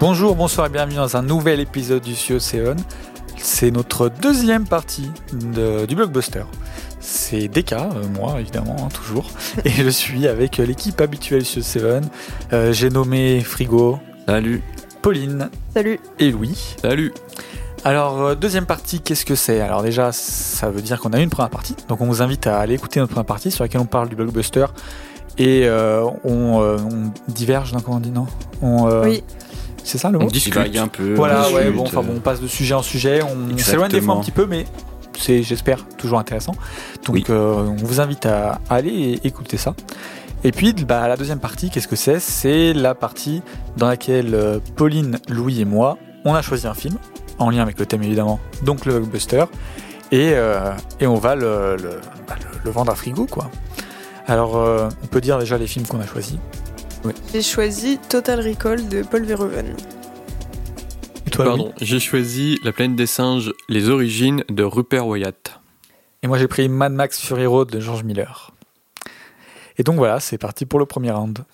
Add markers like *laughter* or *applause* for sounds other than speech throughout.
Bonjour, bonsoir et bienvenue dans un nouvel épisode du CO7. C'est notre deuxième partie de- du blockbuster. C'est DK, euh, moi évidemment, hein, toujours. *laughs* Et je suis avec l'équipe habituelle du CO7. Euh, J'ai nommé Frigo, Salut. Pauline Salut. et Louis. Salut. Alors, euh, deuxième partie, qu'est-ce que c'est? Alors déjà, ça veut dire qu'on a eu une première partie. Donc on vous invite à aller écouter notre première partie sur laquelle on parle du blockbuster. Et euh, on, euh, on diverge, non, comment on dit, non? On, euh, Oui. C'est ça le On mot discute un peu. Voilà, on ouais, bon, enfin bon, on passe de sujet en sujet, on s'éloigne des fois un petit peu, mais c'est, j'espère, toujours intéressant. Donc, Oui. euh, on vous invite à aller et écouter ça. Et puis, bah, la deuxième partie, qu'est-ce que c'est? C'est la partie dans laquelle euh, Pauline, Louis et moi, on a choisi un film, en lien avec le thème évidemment, donc le blockbuster, et, euh, et on va le, le, bah, le- le vendre à frigo, quoi. Alors, euh, on peut dire déjà les films qu'on a choisis. J'ai choisi Total Recall de Paul Verhoeven. Et toi, Louis Pardon, j'ai choisi La planète des singes, les origines de Rupert Wyatt. Et moi j'ai pris Mad Max Fury Road de George Miller. Et donc voilà, c'est parti pour le premier round.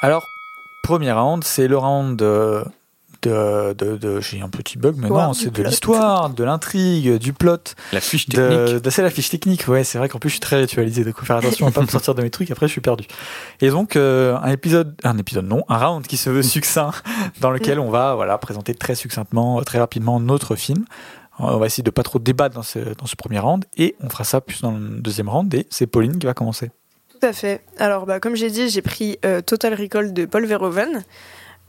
Alors, premier round, c'est le round de. de, J'ai un petit bug, mais Ouais, non, c'est de l'histoire, de l'intrigue, du plot, La fiche technique. de, c'est la fiche technique. Ouais, c'est vrai qu'en plus je suis très ritualisé, donc faut faire attention à pas me sortir de mes trucs, après je suis perdu. Et donc, euh, un épisode, un épisode non, un round qui se veut succinct, *laughs* dans lequel on va voilà, présenter très succinctement, très rapidement notre film. On va essayer de pas trop débattre dans ce, dans ce premier round, et on fera ça plus dans le deuxième round, et c'est Pauline qui va commencer. Tout à fait. Alors, bah, comme j'ai dit, j'ai pris euh, Total Recall de Paul Verhoeven,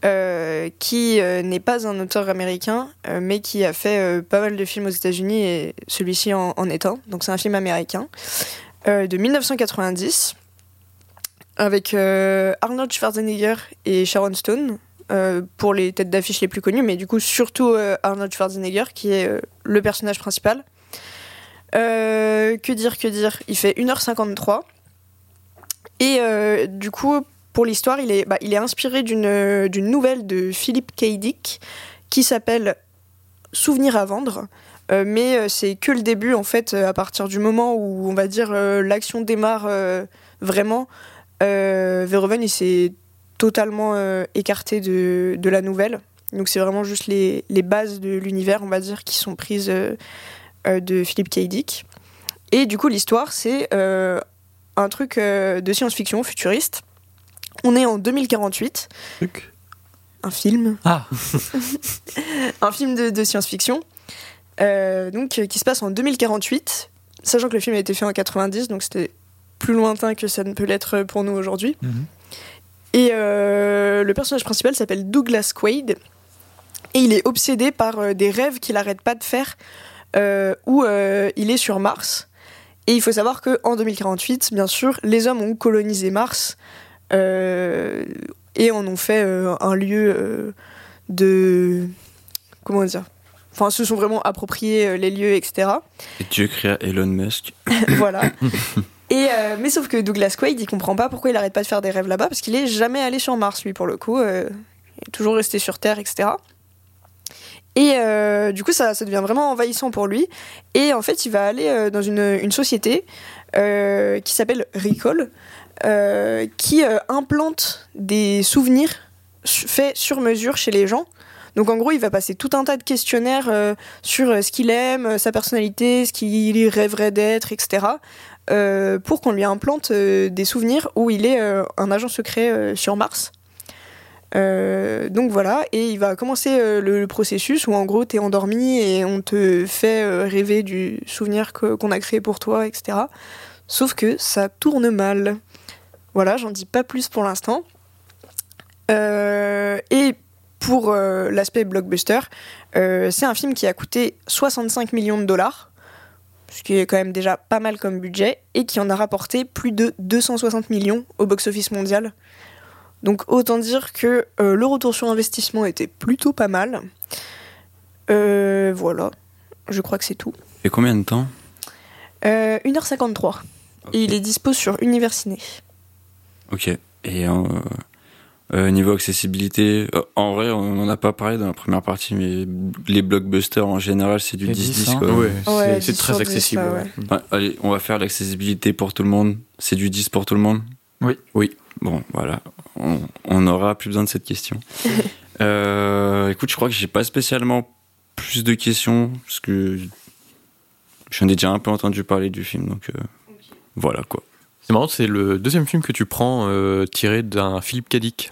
euh, qui euh, n'est pas un auteur américain, euh, mais qui a fait pas mal de films aux États-Unis et celui-ci en, en est un. Donc, c'est un film américain de 1990 avec Arnold Schwarzenegger et Sharon Stone. pour les têtes d'affiche les plus connues, mais du coup surtout Arnold Schwarzenegger qui est le personnage principal. Que dire, que dire? Il fait 1h53. Et du coup, pour l'histoire, il est, bah, inspiré d'une d'une nouvelle de Philip K. Dick qui s'appelle Souvenir à vendre. Euh, mais euh, c'est que le début, en fait, euh, à partir du moment où, on va dire, euh, l'action démarre euh, vraiment. Euh, Verhoeven, il s'est totalement euh, écarté de, la nouvelle. Donc c'est vraiment juste les, bases de l'univers, on va dire, qui sont prises euh, euh, de Philip K. Dick. Et du coup, l'histoire, c'est euh, un truc euh, de science-fiction futuriste. On est en 2048, Truc. un film, Ah, *laughs* un film de, de science-fiction, euh, donc euh, qui se passe en 2048, sachant que le film a été fait en 90, donc c'était plus lointain que ça ne peut l'être pour nous aujourd'hui. Mhm. Et euh, le personnage principal s'appelle Douglas Quaid, et il est obsédé par euh, des rêves qu'il arrête pas de faire, euh, où euh, il est sur Mars. Et il faut savoir que en 2048, bien sûr, les hommes ont colonisé Mars euh, et en ont fait euh, un lieu euh, de comment dire Enfin, se sont vraiment appropriés euh, les lieux, etc. Et Dieu créa Elon Musk. *laughs* voilà. Et euh, mais sauf que Douglas Quaid, il comprend pas pourquoi il arrête pas de faire des rêves là-bas, parce qu'il est jamais allé sur Mars, lui, pour le coup. euh, il est toujours resté sur Terre, etc. Et euh, du coup, ça, ça devient vraiment envahissant pour lui. Et en fait, il va aller euh, dans une, une société euh, qui s'appelle Recall, euh, qui euh, implante des souvenirs faits sur mesure chez les gens. Donc en gros, il va passer tout un tas de questionnaires euh, sur ce qu'il aime, sa personnalité, ce qu'il rêverait d'être, etc. pour qu'on lui implante des souvenirs où il est un agent secret sur Mars. Donc voilà, et il va commencer le, processus où en gros t'es endormi et on te fait rêver du souvenir qu'on a créé pour toi, etc. Sauf que ça tourne mal. Voilà, j'en dis pas plus pour l'instant. Euh, et pour euh, l'aspect blockbuster, euh, c'est un film qui a coûté 65 millions de dollars, ce qui est quand même déjà pas mal comme budget, et qui en a rapporté plus de 260 millions au box-office mondial. Donc autant dire que le retour sur investissement était plutôt pas mal. Voilà, je crois que c'est tout. Et combien de temps? Euh, 1h53. Et il est dispo sur Universiné. Ok. Et euh, euh, niveau accessibilité, euh, en vrai, on n'en a pas parlé dans la première partie, mais les blockbusters en général, c'est du C'est 10-10. 10, hein. Ouais, Ouais, c'est- c'est 10 très sur 10, accessible. ouais. allez, on va faire l'accessibilité pour tout le monde. C'est du 10 pour tout le monde? Oui. Oui. Bon, voilà. On, on aura plus besoin de cette question. *laughs* Euh, écoute, je crois que j'ai pas spécialement plus de questions parce que j'en ai déjà un peu entendu parler du film, donc euh, voilà quoi. C'est marrant, c'est le deuxième film que tu prends euh, tiré d'un Philippe Cadic.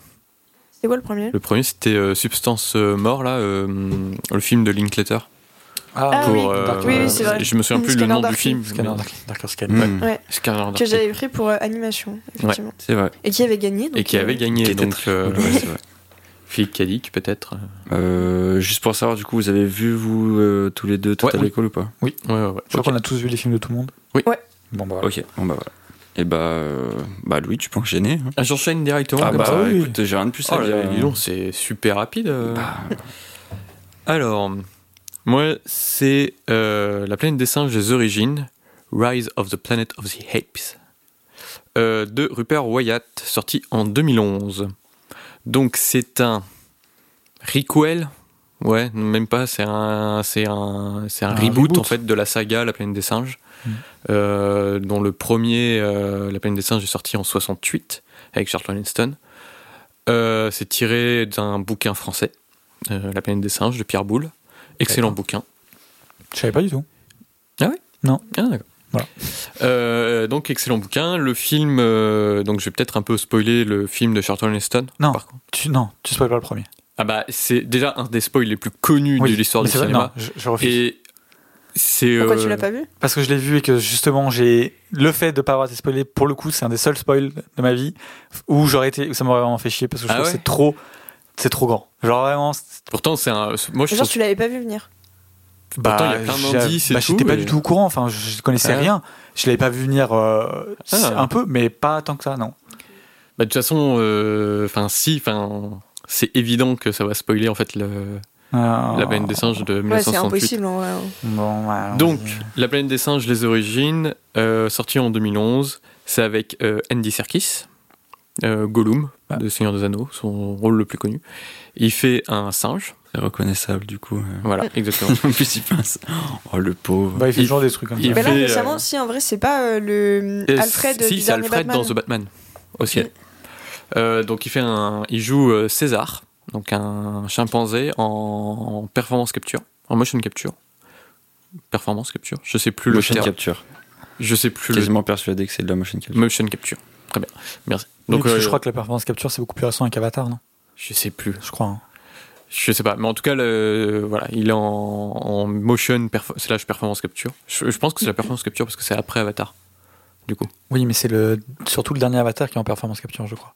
C'est quoi le premier? Le premier, c'était euh, Substance euh, Mort, là, euh, le film de Linklater. Ah Pour, oui. euh, Oui, oui, c'est vrai. Je me souviens plus le nom du film. Scanner Dark- Darker Sky. Mm. Ouais. Scanner Que j'avais pris pour euh, animation, effectivement. C'est vrai. Et qui avait gagné. donc, Et qui euh, avait gagné, Qui donc euh, ouais, c'est vrai. *laughs* Philippe Cadic, peut-être. Euh, juste pour savoir, du coup, vous avez vu vous euh, tous les deux Total Ouais, oui. Recall ou pas? Ouais, ouais, ouais. Je crois qu'on a tous vu les films de tout le monde. Oui. Ouais. Bon, bah voilà. Ok, bon bah voilà. Et bah, euh, bah Louis, tu peux enchaîner. hein. Ah, J'enchaîne directement. Ah comme bah ça. oui. écoute, j'ai rien de plus à Oh dire. c'est super rapide. euh. Bah, *laughs* Alors, moi, c'est euh, La planète des singes des origines, Rise of the Planet of the Apes, euh, de Rupert Wyatt, sorti en 2011. Donc, c'est un requel, ouais, même pas, c'est un, c'est un, c'est un, Un reboot, reboot. en fait de la saga La planète des singes, Euh, dont le premier, euh, La planète des singes, est sorti en 68 avec Charlton Heston. Euh, c'est tiré d'un bouquin français, La planète des singes de Pierre Boulle. Excellent bouquin. Je savais pas du tout. Ah, d'accord. Voilà. Euh, donc excellent bouquin. Le film, euh, donc je vais peut-être un peu spoiler le film de Charlton Heston. Non. Par contre. Tu, non, tu spoil pas le premier. Ah bah c'est déjà un des spoils les plus connus Oui, de l'histoire du cinéma. non, je, je refuse. Et c'est. Pourquoi euh, tu l'as pas vu? Parce que je l'ai vu et que justement, j'ai le fait de pas avoir été spoilé, pour le coup, c'est un des seuls spoils de ma vie où j'aurais été, où ça m'aurait vraiment fait chier parce que je Ah trouve que c'est trop, c'est trop grand. Genre vraiment, c'est- Pourtant c'est un. Moi je Genre, trouve. tu l'avais pas vu venir. Pourtant, il y a plein j'ai- d'indices et bah, J'étais pas et- du tout au courant. Enfin, je, je connaissais Ah. rien. Je l'avais pas vu venir euh, Ah. un peu, mais pas tant que ça, non. Bah, de toute façon, euh, enfin si, enfin c'est évident que ça va spoiler en fait le, la planète des singes de Ouais, c'est 1968. impossible hein. Bon, ouais. Donc, La planète des singes, les origines, euh, sorti en 2011, c'est avec euh, Andy Serkis, euh, Gollum, Ah. de Seigneur des Anneaux, son rôle le plus connu. Il fait un singe, c'est reconnaissable du coup. euh. voilà, *laughs* exactement. en *laughs* plus, il passe. Oh le pauvre. bah, il fait il- toujours des trucs comme il ça. Mais là, fait, récemment, euh, si en vrai, c'est pas euh, le Alfred si, c'est Alfred Batman. dans The Batman aussi. Euh, donc il fait un, il joue euh, César, donc un chimpanzé en, performance capture, en motion capture. Performance capture, je sais plus motion le terme. capture. Je sais plus le Quasiment persuadé que c'est de la motion capture. motion capture. Très bien, merci. Donc que euh, je crois que la performance capture, c'est beaucoup plus récent avec Avatar, non? Je sais plus. Je crois. hein. Je sais pas, mais en tout cas, le, voilà, il est en, en motion slash performance capture. Je, je pense que c'est la performance capture parce que c'est après Avatar, du coup. Oui, mais c'est le surtout le dernier Avatar qui est en performance capture, je crois.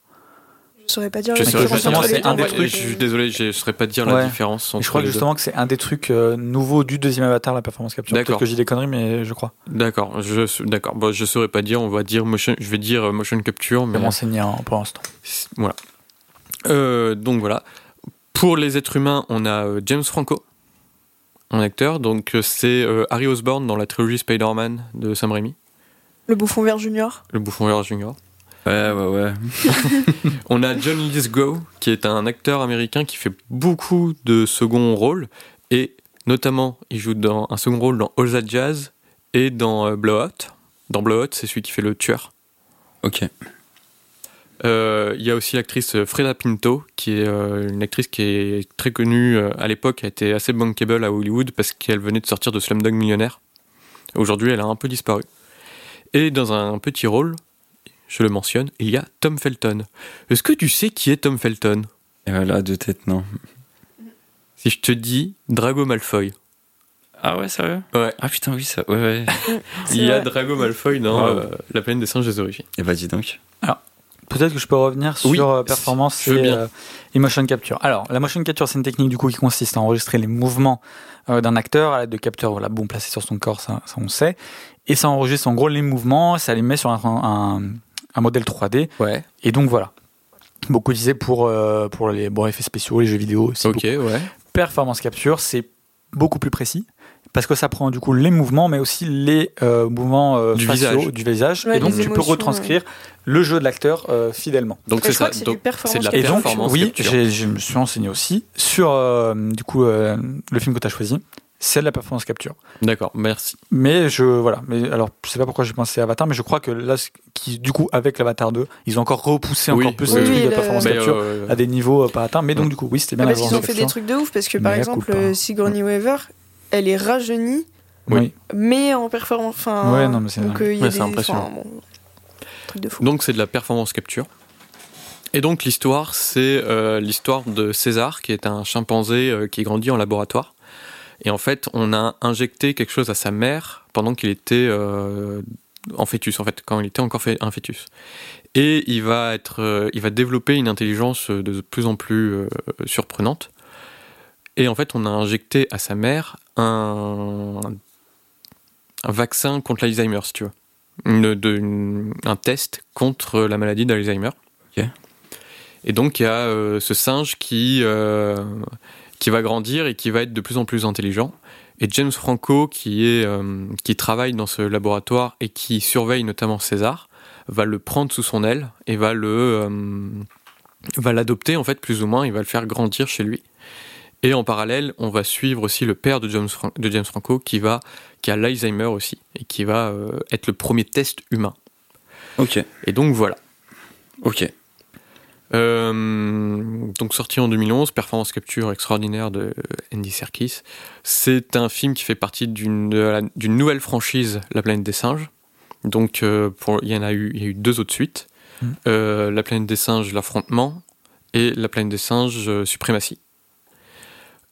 Je saurais pas dire Je sais justement, entre les c'est deux, un des trucs- Je suis désolé, je ne saurais pas dire la différence entre je crois les deux. justement que c'est un des trucs euh, nouveaux du deuxième Avatar, la performance capture. Peut-être D'accord. que j'ai des conneries, mais je crois. D'accord, je d'accord. Bon, je saurais pas dire. On va dire motion. Je vais dire euh, motion capture, Je mais vais m'enseigner hein, pour l'instant. voilà. Euh, donc voilà. Pour les êtres humains, on a James Franco, un acteur. Donc c'est euh, Harry Osborn dans la trilogie Spider-Man de Sam Raimi, Le bouffon vert junior. le bouffon vert junior. Ouais, ouais, ouais. *laughs* On a John Lithgow, qui est un acteur américain qui fait beaucoup de second rôles, et notamment, il joue dans un second rôle dans All That Jazz et dans euh, Blowout. Dans Blowout, c'est celui qui fait le tueur. Ok. Euh, Il y a aussi l'actrice Freda Pinto, qui est euh, une actrice qui est très connue euh, à l'époque, a été assez bankable à Hollywood parce qu'elle venait de sortir de Slumdog Millionnaire. Aujourd'hui, elle a un peu disparu. Et dans un petit rôle, je le mentionne, il y a Tom Felton. Est-ce que tu sais qui est Tom Felton? Et voilà, deux têtes, non. Si je te dis Drago Malfoy. Ah ouais, sérieux? Ouais. Ah putain, oui, ça. Ouais, ouais. *laughs* Il y a vrai. Drago Malfoy dans euh, La planète des singes des origines. Et bah dis donc. Peut-être que je peux revenir sur Oui, euh, performance et, euh, et motion capture. Alors, la motion capture, c'est une technique du coup qui consiste à enregistrer les mouvements euh, d'un acteur à l'aide de capteurs voilà, bon placés sur son corps, ça, ça on sait. Et ça enregistre en gros les mouvements, ça les met sur un, un, un modèle 3D. Ouais. Et donc voilà. Beaucoup disaient pour, euh, pour les bon, effets spéciaux, les jeux vidéo. Ok, ouais. performance capture, c'est beaucoup plus précis parce que ça prend du coup les mouvements, mais aussi les euh, mouvements euh, Du faciaux visage. du visage. Ouais, et donc tu peux retranscrire le jeu de l'acteur euh, fidèlement. Donc c'est ça. c'est de la Et donc, oui, je me suis enseigné aussi sur euh, du coup euh, le film que tu as choisi, c'est de la performance capture. D'accord, merci. Mais je voilà, mais alors je sais pas pourquoi j'ai pensé à Avatar, mais je crois que là, qui du coup avec l'Avatar 2, ils ont encore repoussé Oui, encore plus oui, le oui, de le- performance Mais, capture euh, à des niveaux euh, pas atteints. Mais donc Ouais. du coup, oui, c'était bien Ah, la parce qu'ils ont performance fait des capture. trucs de ouf, parce que par Mais à exemple, coup pas. euh, Sigourney Weaver, elle est rajeunie, Oui. mais en performance. Enfin, Ouais, non, mais c'est donc, euh, il y a Ouais, des- impressionnant. bon, truc de fou. Donc c'est de la performance capture. Et donc l'histoire, c'est euh, l'histoire de César, qui est un chimpanzé euh, qui grandit en laboratoire. Et en fait, on a injecté quelque chose à sa mère pendant qu'il était euh, en fœtus, en fait, quand il était encore un fœtus. Et il va être, euh, il va développer une intelligence de plus en plus euh, surprenante. Et en fait, on a injecté à sa mère un, un vaccin contre l'Alzheimer, si tu veux. Une- de- une- un test contre la maladie d'Alzheimer. Et donc, il y a ce singe qui, qui va grandir et qui va être de plus en plus intelligent. Et James Franco, qui, est, euh, qui travaille dans ce laboratoire et qui surveille notamment César, va le prendre sous son aile et va le euh, va l'adopter en fait plus ou moins. Il va le faire grandir chez lui. Et en parallèle, on va suivre aussi le père de James, Fran- de James Franco qui va qui a l'Alzheimer aussi et qui va euh, être le premier test humain. Ok, Et donc voilà. ok. Euh, donc sorti en 2011, performance capture extraordinaire de Andy Serkis. C'est un film qui fait partie d'une nouvelle franchise, La planète des singes. Donc euh, pour, il y en a eu, il y a eu deux autres suites. Mhm. Euh, la planète des singes, l'affrontement, et La planète des singes, euh, suprématie.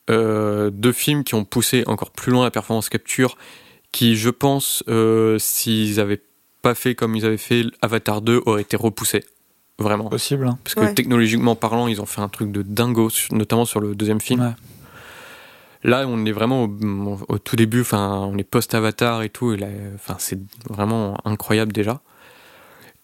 Euh, deux films qui ont poussé encore plus loin la performance capture, qui je pense, s'ils avaient pas fait comme ils avaient fait Avatar 2, auraient été repoussés. Vraiment. Possible. hein. Parce que Ouais. technologiquement parlant, ils ont fait un truc de dingo, notamment sur le deuxième film. Ouais. Là, on est vraiment au, au tout début, enfin, on est post-Avatar et tout, et là, enfin, c'est vraiment incroyable déjà.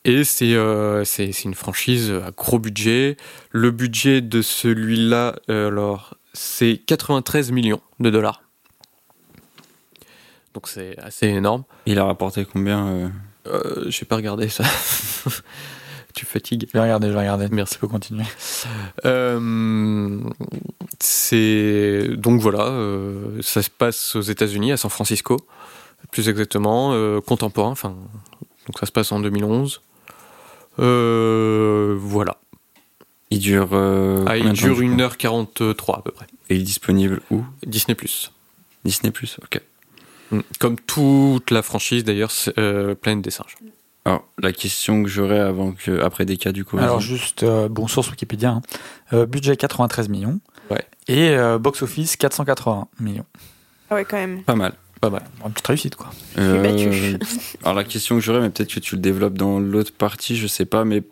Et c'est euh, c'est c'est une franchise à gros budget. Le budget de celui-là, euh, alors, c'est 93 millions de dollars. Donc c'est assez énorme. Il a rapporté combien euh, Euh, J'ai pas regardé ça. *laughs* tu fatigues. Je vais regarder, je vais regarder. Merci. Peux continuer. Euh, c'est donc voilà, euh, ça se passe aux États-Unis, à San Francisco, plus exactement, euh, contemporain. Enfin, donc ça se passe en 2011. Euh, voilà. Il dure. Ah, il dure du coup 1h43 à peu près. Et il est disponible où? Disney Disney Plus. Ok. Mm. Comme toute la franchise d'ailleurs, Planète des singes. Alors, la question que j'aurais avant que, après des cas du coup. Alors juste, euh, bon, source Wikipédia, hein. Euh, budget 93 millions. Ouais. Et euh, box-office 480 millions. Ah ouais, quand même. pas mal. Pas mal. Une petite réussite, quoi. Euh, battu. alors la question que j'aurais, mais peut-être que tu le développes dans l'autre partie, je sais pas, mais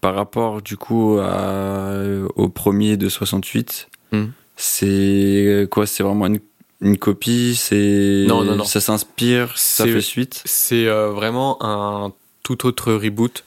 par rapport du coup à- au premier de 68, Mhm. c'est quoi? C'est vraiment une, une copie C'est Non, non, non. Ça s'inspire, ça fait suite? C'est euh, vraiment un tout autre reboot.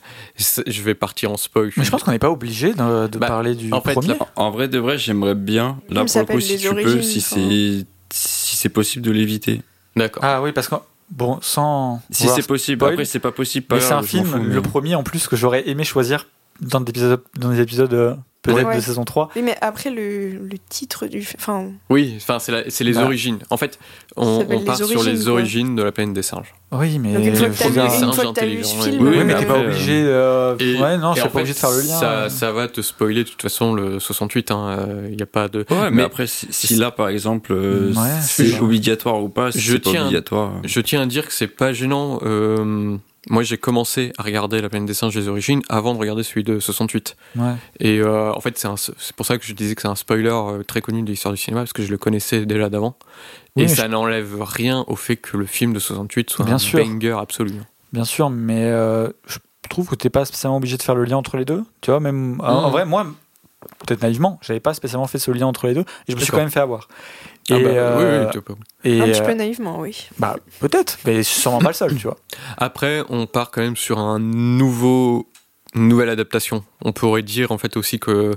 Je vais partir en spoil. Mais je pense qu'on n'est pas obligé de, de Bah, parler du en fait, premier. En vrai de vrai, j'aimerais bien là film pour le coup s'appelle si Les tu peux, Origines, si c'est si c'est possible de l'éviter. D'accord. Ah oui, parce que, bon, sans. Si c'est possible, spoil, après c'est pas possible. Pas Mais c'est un film, fous, mais- le premier en plus, que j'aurais aimé choisir dans des épisodes, dans des épisodes euh, peut-être Ouais. de saison 3. Oui, mais après, le, le titre du. Enfin, Oui, enfin c'est la- c'est les Bah. origines. En fait, on, on part sur les origines, origines de la planète des singes. Oui, mais. donc une fois que t'as vu, ce film. oui, Oui, mais t'es pas euh, obligé. euh, Et- ouais, non, je suis pas obligé de faire le lien. Ça, euh. ça va te spoiler de toute façon le 68. Il hein, n'y a pas de. Ouais, mais, Mais- après, si, si là, par exemple, euh, Ouais, c'est c'est- obligatoire ou pas, si Je c'est pas tiens- obligatoire. Je tiens à dire que c'est pas gênant. euh, moi, j'ai commencé à regarder La planète des singes des origines avant de regarder celui de 68. Ouais. Et euh, en fait, c'est pour ça que je disais que c'est un spoiler euh, très connu de l'histoire du cinéma parce que je le connaissais déjà d'avant. Oui, Et ça n'enlève rien au fait que le film de 68 soit Bien un sûr. banger absolu. Bien sûr, mais euh, je trouve que t'es pas spécialement obligé de faire le lien entre les deux. Tu vois, même en- en Mhm. vrai, moi, peut-être naïvement, j'avais pas spécialement fait ce lien entre les deux, et je me suis quand même fait avoir. Et, Ah bah, euh, oui, et, Un petit euh, peu naïvement, oui. bah peut-être, mais sûrement pas le seul, tu vois. Après, on part quand même sur un nouveau, une nouvelle adaptation. On pourrait dire en fait aussi que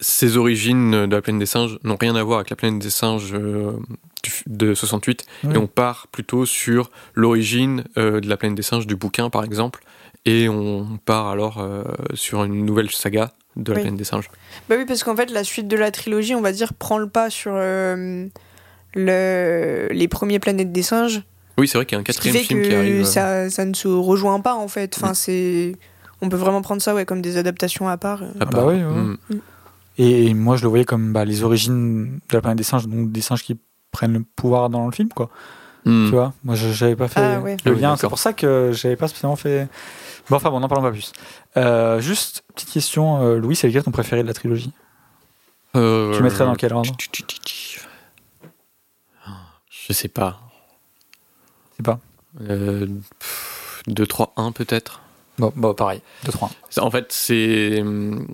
ces origines de la planète des singes n'ont rien à voir avec la planète des singes euh, de 68 Oui. et on part plutôt sur l'origine euh, de la planète des singes du bouquin par exemple et on part alors euh, sur une nouvelle saga de la Oui. planète des singes. Bah oui, parce qu'en fait, la suite de la trilogie, on va dire, prend le pas sur euh, le, les premiers Planètes des singes. Oui, c'est vrai qu'il y a un qui quatrième fait film qui que arrive. euh. ça, ça ne se rejoint pas en fait. Enfin, Mm. c'est. On peut vraiment prendre ça ouais, comme des adaptations à part. à Ah bah part. oui, ouais. Mm. Et moi, je le voyais comme bah, les origines de la planète des singes, donc des singes qui prennent le pouvoir dans le film, quoi. Mm. Tu vois Moi, je j'avais pas fait Ah ouais. le Ah oui, lien. d'accord. C'est pour ça que j'avais pas spécialement fait. Bon, enfin, bon, n'en parlons pas plus. Euh, juste, petite question, euh, Louis, c'est lequel ton préféré de la trilogie? Euh, Tu mettrais dans quel ordre? Je sais pas. C'est pas Euh, pff, 2, 3, 1 peut-être? Bon, bon pareil, 2-3. Ça, En fait, c'est hum,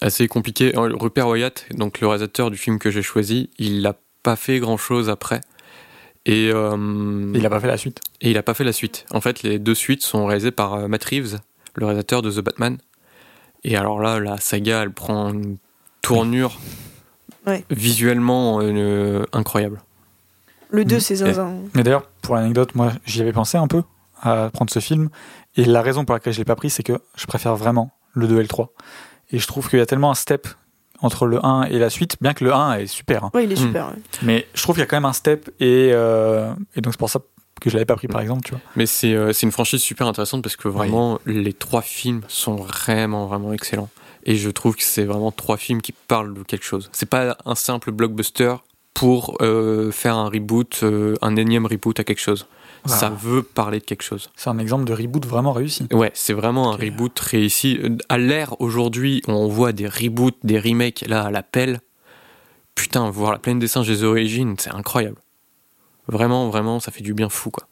assez compliqué. Euh, Rupert Wyatt, donc le réalisateur du film que j'ai choisi, il n'a pas fait grand-chose après. Et, euh, Il a pas fait la suite. et il a pas fait la suite. En fait, les deux suites sont réalisées par euh, Matt Reeves, le réalisateur de The Batman. Et alors là, la saga, elle prend une tournure *laughs* Ouais. visuellement euh, incroyable. Le 2, Mm. c'est zinzin. Mais d'ailleurs, pour l'anecdote, moi, j'y avais pensé un peu à prendre ce film. Et la raison pour laquelle je l'ai pas pris, c'est que je préfère vraiment le 2 et le 3. Et je trouve qu'il y a tellement un step entre le 1 et la suite, bien que le 1 est super. hein. Ouais, il est Mm. super. ouais. Mais je trouve qu'il y a quand même un step. Et, euh, et donc, c'est pour ça que je l'avais pas pris, par exemple. Tu vois. Mais c'est euh, c'est une franchise super intéressante parce que vraiment, les trois films sont vraiment, vraiment excellents. Et je trouve que c'est vraiment trois films qui parlent de quelque chose. C'est pas un simple blockbuster pour euh, faire un reboot, euh, un énième reboot à quelque chose. Ça veut parler de quelque chose. C'est un exemple de reboot vraiment réussi. Ouais, c'est vraiment un reboot réussi. À l'ère aujourd'hui, on voit des reboots, des remakes là à l'appel. Putain, voir la plaine des singes des origines, c'est incroyable. Vraiment, vraiment, ça fait du bien fou quoi.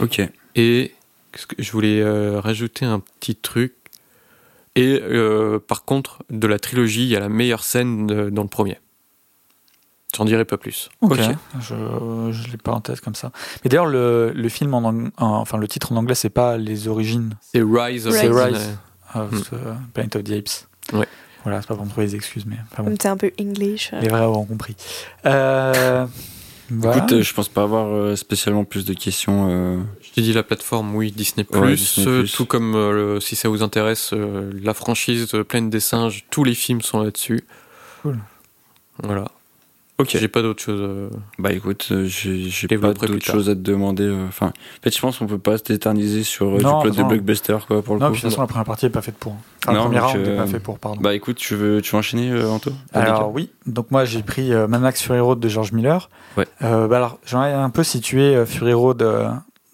Ok. Et que je voulais euh, rajouter un petit truc. Et par contre, de la trilogie, il y a la meilleure scène de- dans le premier. J'en dirai pas plus. Ok. Je, je l'ai pas en tête comme ça. Mais d'ailleurs, le, le film en, ang- en- enfin le titre en anglais, c'est pas les origines C'est Rise of Rise. the- Rise. of Hmm. the Planet of the Apes. Ouais. Voilà, c'est pas pour me trouver des excuses, mais enfin bon, Comme t'es un peu English. euh. les vrais auront compris. Euh, voilà. Écoute, euh, je pense pas avoir spécialement plus de questions. euh, Je t'ai dit la plateforme, oui, Disney+. Ouais, Disney+. tout comme, euh, le- si ça vous intéresse, euh, la franchise euh, Plaine des singes, tous les films sont là-dessus. Cool. Voilà. Ok. J'ai pas d'autre chose. euh, Bah écoute, euh, j'ai pas tard. choses à te demander. euh, Enfin, en fait, je pense qu'on peut pas s'éterniser sur Non, du plot de non. blockbuster, quoi, pour le Non, coup. puis de toute façon, la première partie est pas faite pour. Enfin, Non, premier donc, round n'est euh, pas fait pour, pardon. Bah écoute, tu veux, tu veux enchaîner, euh, Anto Alors oui, donc moi j'ai pris euh, Mad Max Fury Road de George Miller. Ouais. Euh, bah alors j'en ai un peu situé euh, Fury Road euh,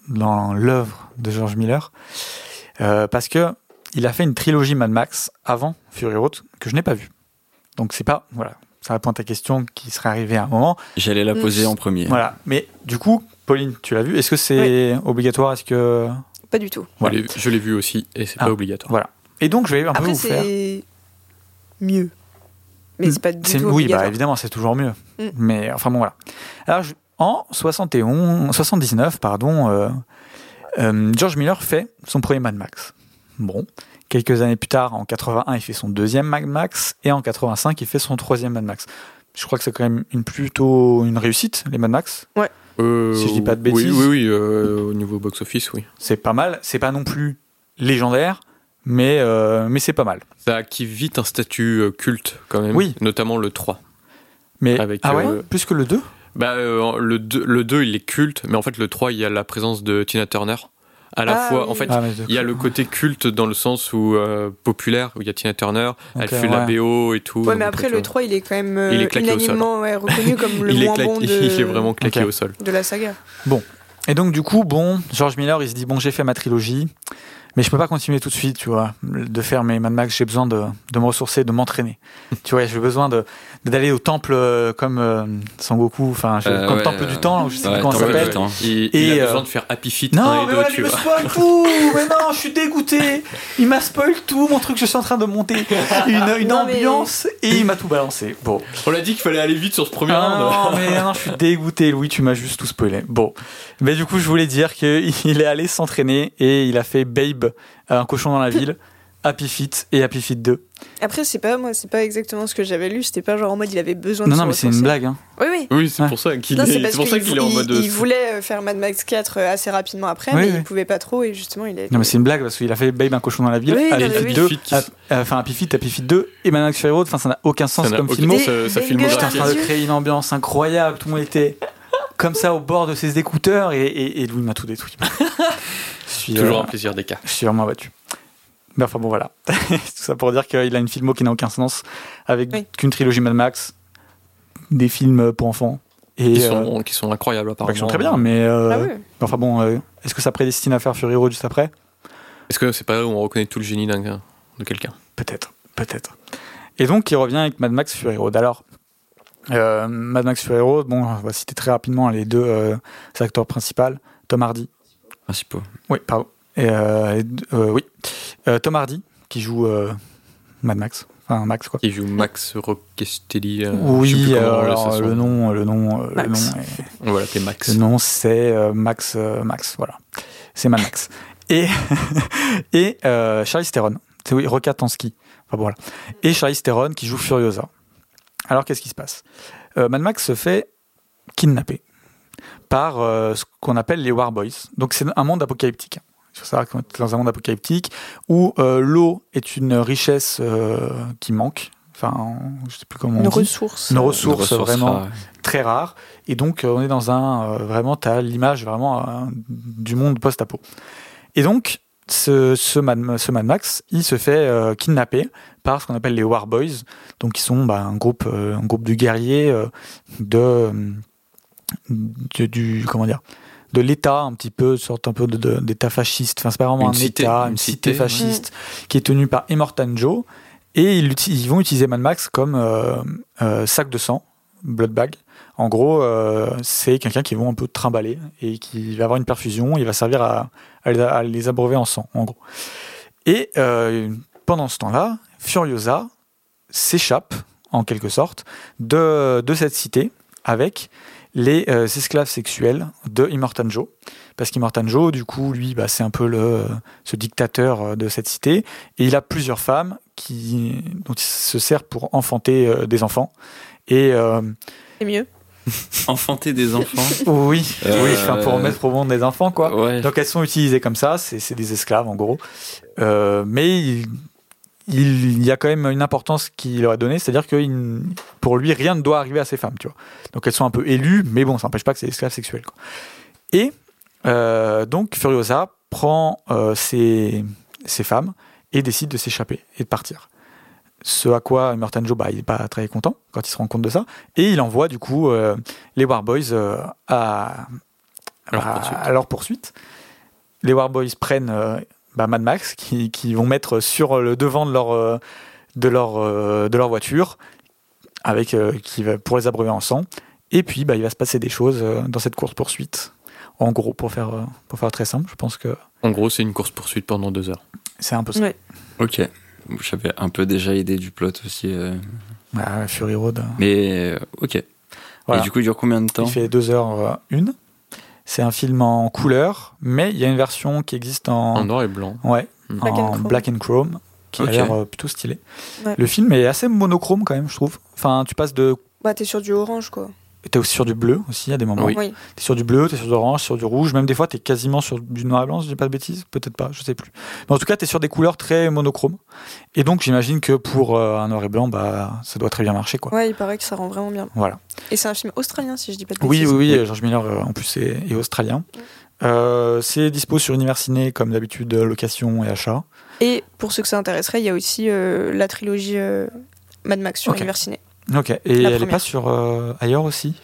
dans l'œuvre de George Miller euh, parce que il a fait une trilogie Mad Max avant Fury Road que je n'ai pas vue. Donc c'est pas voilà, ça répond à ta question qui serait arrivée à un moment. J'allais la Mm. poser en premier. Voilà, mais du coup, Pauline, tu l'as vu Est-ce que c'est obligatoire? Est-ce que Pas du tout. Voilà. je l'ai- vu aussi, et c'est Ah. pas obligatoire. voilà Et donc je vais un peu vous faire. c'est mieux. Mais c'est pas du tout oui, obligatoire. bah évidemment, c'est toujours mieux. Mm. Mais enfin bon, voilà. Alors, je- en 71, 79, pardon, euh, euh, George Miller fait son premier Mad Max. Bon, quelques années plus tard, en 81, il fait son deuxième Mad Max, et en 85, il fait son troisième Mad Max. Je crois que c'est quand même une plutôt une réussite, les Mad Max. Euh, Si je dis pas de Oui, bêtises. oui, oui, euh, au niveau box-office, oui. C'est pas mal. C'est pas non plus légendaire, mais mais, mais c'est pas mal. Ça acquiert vite un statut euh, culte, quand même. Oui. Notamment le 3. Mais Avec, ah ouais, euh, plus que le 2 Bah, euh, le, 2, le 2, il est culte, mais en fait, le 3, il y a la présence de Tina Turner. À la Ah fois, oui. en fait, Ah, il y a le côté culte dans le sens où euh, populaire, où il y a Tina Turner, elle fait la ouais. BO et tout. Ouais, mais après, le vois. 3, il est quand même euh, Il est claqué au sol. unanimement ouais, reconnu comme *laughs* le il, est moins claqué- bon de, il est vraiment claqué au sol. de la saga. Et donc du coup, bon, George Miller, il se dit bon, j'ai fait ma trilogie, mais je peux pas continuer tout de suite, tu vois, de faire mes Mad Max. J'ai besoin de, de me ressourcer, de m'entraîner. *laughs* tu vois, j'ai besoin de d'aller au temple euh, comme euh, Sangoku, enfin Euh, comme ouais, temple du temps, je sais ouais, plus comment ça s'appelle. Il, Et, il a euh, besoin de faire Happy Feet Non, 1 et mais 2, voilà, tu il me spoil tout Mais non, je suis dégoûté Il m'a spoil tout, mon truc, je suis en train de monter une, une Non, mais- ambiance et il m'a tout balancé. Bon. On l'a dit qu'il fallait aller vite sur ce premier Ah round. non, mais non, je suis dégoûté, Louis, tu m'as juste tout spoilé. Bon. Mais du coup, je voulais dire qu'il *laughs* est allé s'entraîner et il a fait Babe, un cochon dans la ville, Happy Feet et Happy Feet 2. Après, c'est pas moi, c'est pas exactement ce que j'avais lu. C'était pas genre en mode il avait besoin de Non, se non, mais c'est une blague. Hein. Oui, oui. Oui, c'est Ouais. pour ça qu'il est, pour ça qu'il est en il- mode. il voulait euh, faire Mad Max 4 euh, assez rapidement après, Oui, mais oui. il pouvait pas trop et justement il a. Non, mais c'est une blague parce qu'il a fait Babe, un cochon dans la ville, Oui, Happy Feet oui. 2, Feet qui- Happy- euh, enfin Happy Feet, Happy Feet 2 et Mad Max Fury Road. Enfin, ça n'a aucun sens Ça comme film. J'étais en train de créer une ambiance incroyable, tout le monde était comme ça au bord de ses écouteurs et, et, et Louis m'a tout détruit. *laughs* Suis, Toujours euh, un plaisir des cas. je suis vraiment battu. Mais enfin bon voilà. *laughs* tout ça pour dire qu'il a une filmo qui n'a aucun sens avec Oui. qu'une trilogie Mad Max, des films pour enfants. Et Qui euh, sont, qui sont incroyables, bah, apparemment. qui sont très bien, mais euh, Ah oui. enfin bon, euh, est-ce que ça prédestine à faire Fury Road juste après? Est-ce que c'est pas là où on reconnaît tout le génie d'un- de quelqu'un? Peut-être, peut-être. Et donc, il revient avec Mad Max Fury Road. Alors, euh, Mad Max Fury Road, bon, on va citer très rapidement les deux euh, acteurs principaux. Tom Hardy. Principaux. Oui, pardon. Et, euh, euh, oui. Euh, Tom Hardy, qui joue euh, Mad Max. Enfin, Max, quoi. Qui joue Max Rockestelli. euh, je sais plus oui, euh, alors, le nom, le nom, euh, le Max. nom, est- On va l'appeler Max. le nom, c'est euh, Max, euh, Max, voilà. C'est Mad Max. Et, *laughs* et euh, Charlie Theron. C'est oui, Roca Tansky. Enfin, voilà. Et Charlie Theron qui joue Furiosa. Alors, qu'est-ce qui se passe? Euh, Mad Max se fait kidnapper par euh, ce qu'on appelle les War Boys. Donc, c'est un monde apocalyptique. Il faut savoir qu'on est dans un monde apocalyptique où euh, l'eau est une richesse euh, qui manque. Enfin, je sais plus comment on Une dit. ressource. Une euh, ressource, vraiment rare. très rare. Et donc, on est dans un. euh, vraiment, tu as l'image vraiment euh, du monde post-apo. Et donc, ce, ce, Mad, ce Mad Max, il se fait euh, kidnapper par ce qu'on appelle les War Boys, donc qui sont bah, un, groupe, euh, un groupe de guerriers euh, de, de- du. Comment dire de l'État, un petit peu, sorte un peu d'État fasciste. Enfin, c'est pas vraiment Une un cité, État, une une cité, cité. fasciste qui est tenue par Immortan Joe. Et ils, vont utiliser Mad Max comme euh, euh, sac de sang, blood bag. En gros, euh, c'est quelqu'un qui vont un peu trimballer et qui va avoir une perfusion. Il va servir à, à les, à les abreuver en sang, en gros. Et pendant ce temps-là, Furiosa s'échappe, en quelque sorte, de, de cette cité avec les euh, esclaves sexuels de Immortan Joe. Parce qu'Immortan Joe, du coup, lui, bah, c'est un peu le, ce dictateur euh, de cette cité. Et il a plusieurs femmes qui, dont il se sert pour enfanter euh, des enfants. Et euh, C'est mieux. *laughs* Enfanter des enfants. oui, Euh, oui, enfin, pour mettre au monde des enfants, quoi. Ouais. Donc elles sont utilisées comme ça, c'est c'est des esclaves en gros. Euh, mais il, il y a quand même une importance qu'il leur a donnée, c'est-à-dire que pour lui, rien ne doit arriver à ces femmes, tu vois. Donc elles sont un peu élues, mais bon, ça n'empêche pas que c'est des esclaves sexuels. quoi. Et euh, donc Furiosa prend euh, ces femmes et décide de s'échapper et de partir. Ce à quoi Merton Joe, bah, il n'est pas très content quand il se rend compte de ça. Et il envoie du coup euh, les Warboys euh, à, À leur à- poursuite. à leur poursuite. Les Warboys prennent euh, bah, Mad Max, qui, qui vont mettre sur le devant de leur, euh, de leur, euh, de leur voiture, avec, euh, qui va, pour les abreuver en sang. Et puis, bah, il va se passer des choses dans cette course-poursuite. En gros, pour faire, pour faire très simple, je pense que En gros, c'est une course-poursuite pendant deux heures. c'est un peu ça. Ouais. Ok. J'avais un peu déjà idée du plot aussi. euh, Ah, Fury Road, Mais ok. Voilà. Et du coup, il dure combien de temps? Il fait 2h01. C'est un film en couleur, mais il y a une version qui existe en, En noir et blanc. ouais, Mm. Black and en chrome. black and chrome, qui a l'air euh, plutôt stylé. Ouais. Le film est assez monochrome quand même, je trouve. Enfin, tu passes de. Bah, t'es sur du orange, quoi. T'es aussi sur du bleu aussi à des moments. Oui. Oui. T'es sur du bleu, t'es sur de l'orange, sur du rouge. Même des fois, t'es quasiment sur du noir et blanc, si je dis pas de bêtises. Peut-être pas, je sais plus. Mais en tout cas, t'es sur des couleurs très monochromes. Et donc, j'imagine que pour euh, un noir et blanc, bah, ça doit très bien marcher, quoi. Ouais, il paraît que ça rend vraiment bien. Voilà. Et c'est un film australien, si je dis pas de Oui, bêtises. oui, oui. George Miller, euh, en plus, est, est australien. Euh, c'est dispo sur Univers Ciné, comme d'habitude, location et achat. Et pour ceux que ça intéresserait, il y a aussi euh, la trilogie euh, Mad Max sur Ok. Univers Ciné. Ok. Et La elle est première. pas sur euh, ailleurs aussi?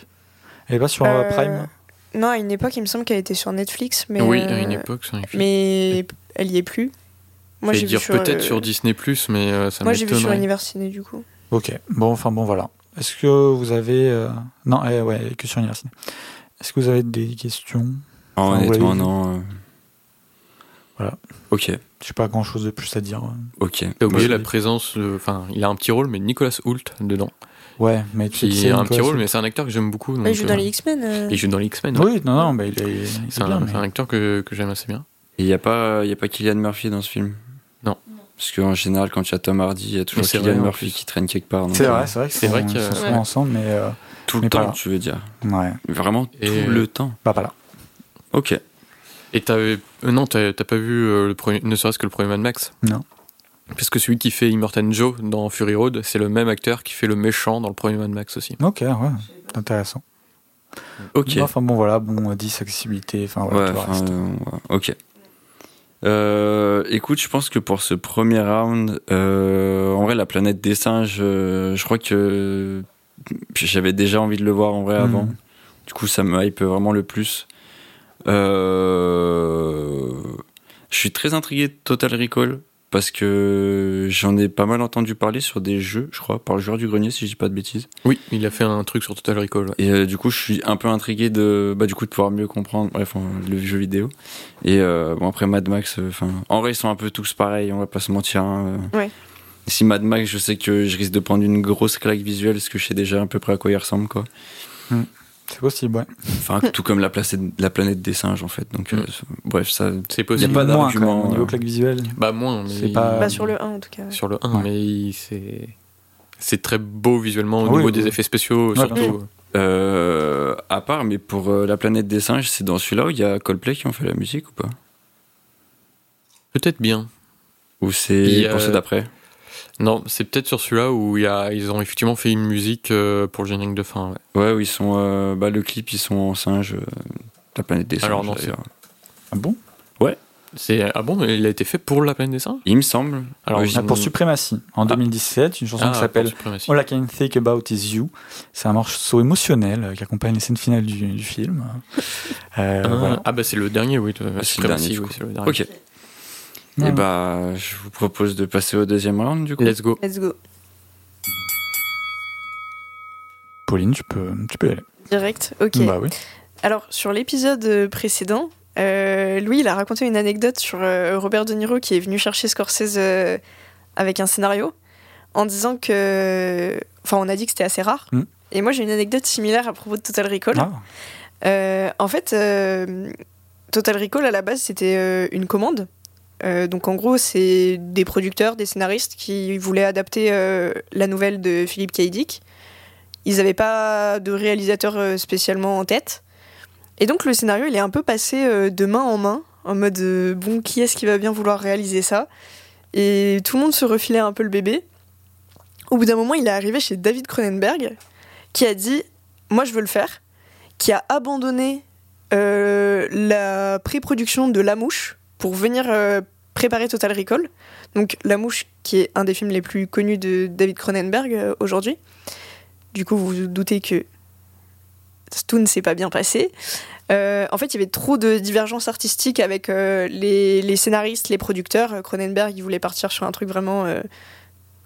Elle est pas sur euh, Euh, Prime? Non, à une époque, il me semble qu'elle était sur Netflix, mais. oui, euh, à une époque, un film. Mais elle y est plus. Moi, j'ai dire sur, peut-être euh, sur Disney+, mais euh, ça Moi, j'ai vu sur m'étonnerait. Univers Ciné, du coup. Ok. Bon, enfin bon, voilà. Est-ce que vous avez. euh, Non, eh, ouais, que sur Univers Ciné. Est-ce que vous avez des questions? Enfin, Honnêtement, non. euh. Voilà. Ok, J'ai pas grand chose de plus à dire. ok. T'as oublié la présence, enfin, il a un petit rôle, mais Nicolas Hoult dedans. Ouais, mais tu sais qui un petit rôle, mais c'est un acteur que j'aime beaucoup. il donc, joue dans euh, les X-Men. euh. Il joue dans les X-Men. Oui, non, non, mais il est, il est C'est bien. un, mais- c'est un acteur que, que j'aime assez bien. Il n'y a, pas- y a pas Kylian Murphy dans ce film? Non. Parce qu'en général, quand il y a Tom Hardy, il y a toujours en Murphy qui traîne quelque part. donc, C'est euh, vrai, c'est vrai qu'ils C'est sont, vrai que- ils sont ensemble, mais euh, Tout le Mais pas temps, tu veux dire. ouais, Vraiment Et, tout euh, le temps. bah pas là. Ok. Et t'avais- euh, non, t'as t'as pas vu euh, le premier, ne serait-ce que le premier Mad Max? Non. Parce que celui qui fait Immortan Joe dans Fury Road, c'est le même acteur qui fait le méchant dans le premier Mad Max aussi. Ok, ouais, intéressant. Ok. Enfin bon, voilà, bon, 10, accessibilité, enfin voilà, Ouais, tout le enfin, reste. euh, ouais, ok. Euh, écoute, je pense que pour ce premier round, euh, en vrai, la planète des singes, euh, je crois que j'avais déjà envie de le voir en vrai avant. Du coup, ça me hype vraiment le plus. Euh, je suis très intrigué de Total Recall parce que j'en ai pas mal entendu parler sur des jeux, je crois, par le joueur du grenier, si je dis pas de bêtises. Oui, il a fait un truc sur Total Recall. ouais. Et euh, du coup, je suis un peu intrigué de, bah, du coup, de pouvoir mieux comprendre, bref, en- le jeu vidéo. Et euh, bon, après Mad Max, euh, enfin, en vrai, ils sont un peu tous pareils, on va pas se mentir. hein, euh. Ouais. Si Mad Max, je sais que je risque de prendre une grosse claque visuelle, parce que je sais déjà à peu près à quoi il ressemble, quoi. C'est possible, ouais. Enfin, tout comme la, place- la planète des singes, en fait. Donc, euh, Mm. bref, ça. C'est a possible. pas moins, quand d'argument, même, au niveau euh. claque visuelle. Bah moins, mais C'est il- pas- Bah, sur le 1 en tout cas. sur le 1, Ouais. mais il- c'est c'est très beau visuellement au Oui, niveau oui. des effets spéciaux Ouais, surtout. Euh, à part, mais pour euh, la planète des singes, c'est dans celui-là où il y a Coldplay qui ont fait la musique ou pas? Peut-être bien. Ou c'est Il a- pour ceux d'après? Non, c'est peut-être sur celui-là où il y a, ils ont effectivement fait une musique euh, pour le générique de fin. ouais. Ouais, où ils sont. euh, bah, le clip, ils sont en singe. euh, la planète des singes. Alors non. Ah bon? C'est ah bon, il a été fait pour la planète des singes? Il me semble. Alors, Ah, Pour Supremacy, en 2017, une chanson Ah, qui s'appelle. All I Can Think About Is You. C'est un morceau émotionnel qui accompagne les scènes finales du, du film. Euh, Ah, voilà. ah bah c'est le dernier, oui. de- le Supremacy, dernier, oui, c'est le dernier. Ok. Ouais. Et bah, je vous propose de passer au deuxième round, du coup. Let's go. Let's go. Pauline, tu peux, tu peux y aller. Direct. Ok. Bah oui. Alors, sur l'épisode euh, précédent, euh, Louis, il a raconté une anecdote sur euh, Robert De Niro qui est venu chercher Scorsese euh, avec un scénario en disant que. Enfin, on a dit que c'était assez rare. Mm. Et moi, j'ai une anecdote similaire à propos de Total Recall. Ah, Euh, en fait, euh, Total Recall, à la base, c'était euh, une commande. Euh, donc, en gros, c'est des producteurs, des scénaristes qui voulaient adapter euh, la nouvelle de Philippe K. Ils n'avaient pas de réalisateur euh, spécialement en tête. Et donc, le scénario, il est un peu passé de main en main, en mode bon, qui est-ce qui va bien vouloir réaliser ça? Et tout le monde se refilait un peu le bébé. Au bout d'un moment, il est arrivé chez David Cronenberg, qui a dit Moi, je veux le faire qui a abandonné la pré-production de La Mouche pour venir préparer Total Recall. Donc La Mouche, qui est un des films les plus connus de David Cronenberg euh, aujourd'hui. Du coup, vous vous doutez que tout ne s'est pas bien passé. Euh, en fait, il y avait trop de divergences artistiques avec euh, les, les scénaristes, les producteurs. Cronenberg, il voulait partir sur un truc vraiment euh,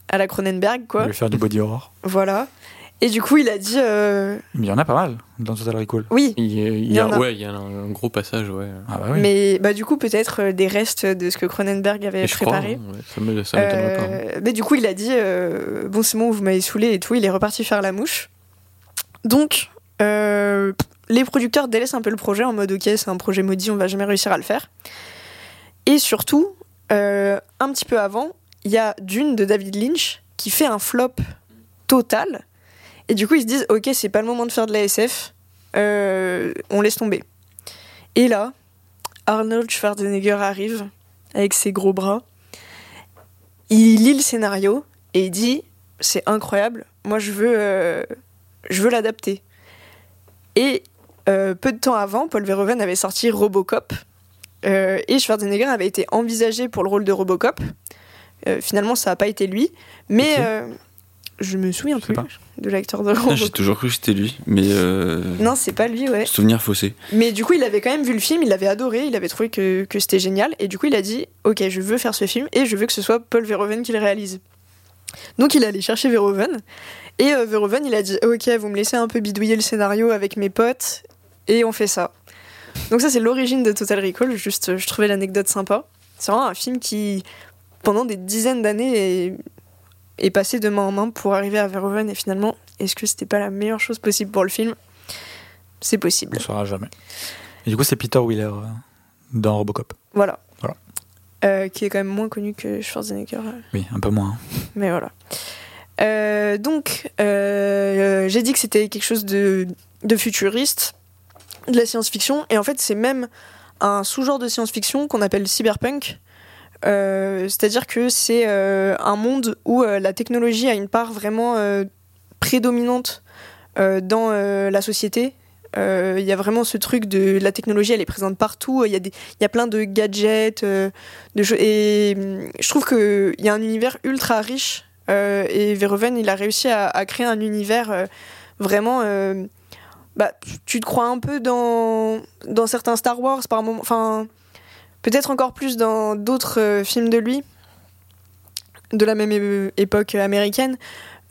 à la Cronenberg, on quoi. va faire du body horror. Voilà. Et du coup, il a dit euh, Mais il y en a pas mal dans Total Recall. oui, Il y a, il y y a- en a. ouais, il y a un, un gros passage, ouais. Ah bah oui. Mais bah, du coup, peut-être euh, des restes de ce que Cronenberg avait Et je crois, préparé. hein, ouais, ça m'étonnerait pas. hein. Euh, mais du coup, il a dit euh, Bon, c'est bon, vous m'avez saoulé et tout. Il est reparti faire la mouche. Donc, euh, les producteurs délaissent un peu le projet en mode Ok, c'est un projet maudit, on va jamais réussir à le faire. Et surtout, euh, un petit peu avant, il y a Dune de David Lynch qui fait un flop total. Et du coup, ils se disent Ok, c'est pas le moment de faire de la SF, euh, on laisse tomber. Et là, Arnold Schwarzenegger arrive avec ses gros bras. Il lit le scénario et il dit c'est incroyable, moi je veux, euh, je veux l'adapter. Et euh, peu de temps avant, Paul Verhoeven avait sorti Robocop euh, et Schwarzenegger avait été envisagé pour le rôle de Robocop. Finalement, ça n'a pas été lui, mais je me souviens Je plus pas. De l'acteur de J'ai toujours cru que c'était lui, mais euh, Non, c'est pas lui, ouais. souvenir faussé. Mais du coup, il avait quand même vu le film, il l'avait adoré, il avait trouvé que, que c'était génial, et du coup, il a dit Ok, je veux faire ce film, et je veux que ce soit Paul Verhoeven qui le réalise. Donc, il est allé chercher Verhoeven, et euh, Verhoeven, il a dit Ok, vous me laissez un peu bidouiller le scénario avec mes potes, et on fait ça. Donc, ça, c'est l'origine de Total Recall, juste, euh, je trouvais l'anecdote sympa. C'est vraiment un film qui, pendant des dizaines d'années, est, est passé de main en main pour arriver à Verhoeven, et finalement, est-ce que c'était pas la meilleure chose possible pour le film? C'est possible. On ne saura jamais. Et du coup, c'est Peter Wheeler euh, dans Robocop. Voilà. Voilà. Euh, qui est quand même moins connu que Schwarzenegger. euh, Oui, un peu moins. Mais voilà. Euh, donc, euh, j'ai dit que c'était quelque chose de, de futuriste, de la science-fiction, et en fait, c'est même un sous-genre de science-fiction qu'on appelle cyberpunk. Euh, C'est-à-dire que c'est euh, un monde où euh, la technologie a une part vraiment prédominante dans la société. Il y a vraiment ce truc de la technologie, elle est présente partout. Il y, a y a plein de gadgets. Et hum, je trouve qu'il y a un univers ultra riche. et Verhoeven, il a réussi à, créer un univers vraiment. bah, tu- tu te crois un peu dans, dans certains Star Wars par moment. Enfin, peut-être encore plus dans d'autres euh, films de lui, de la même é- époque américaine.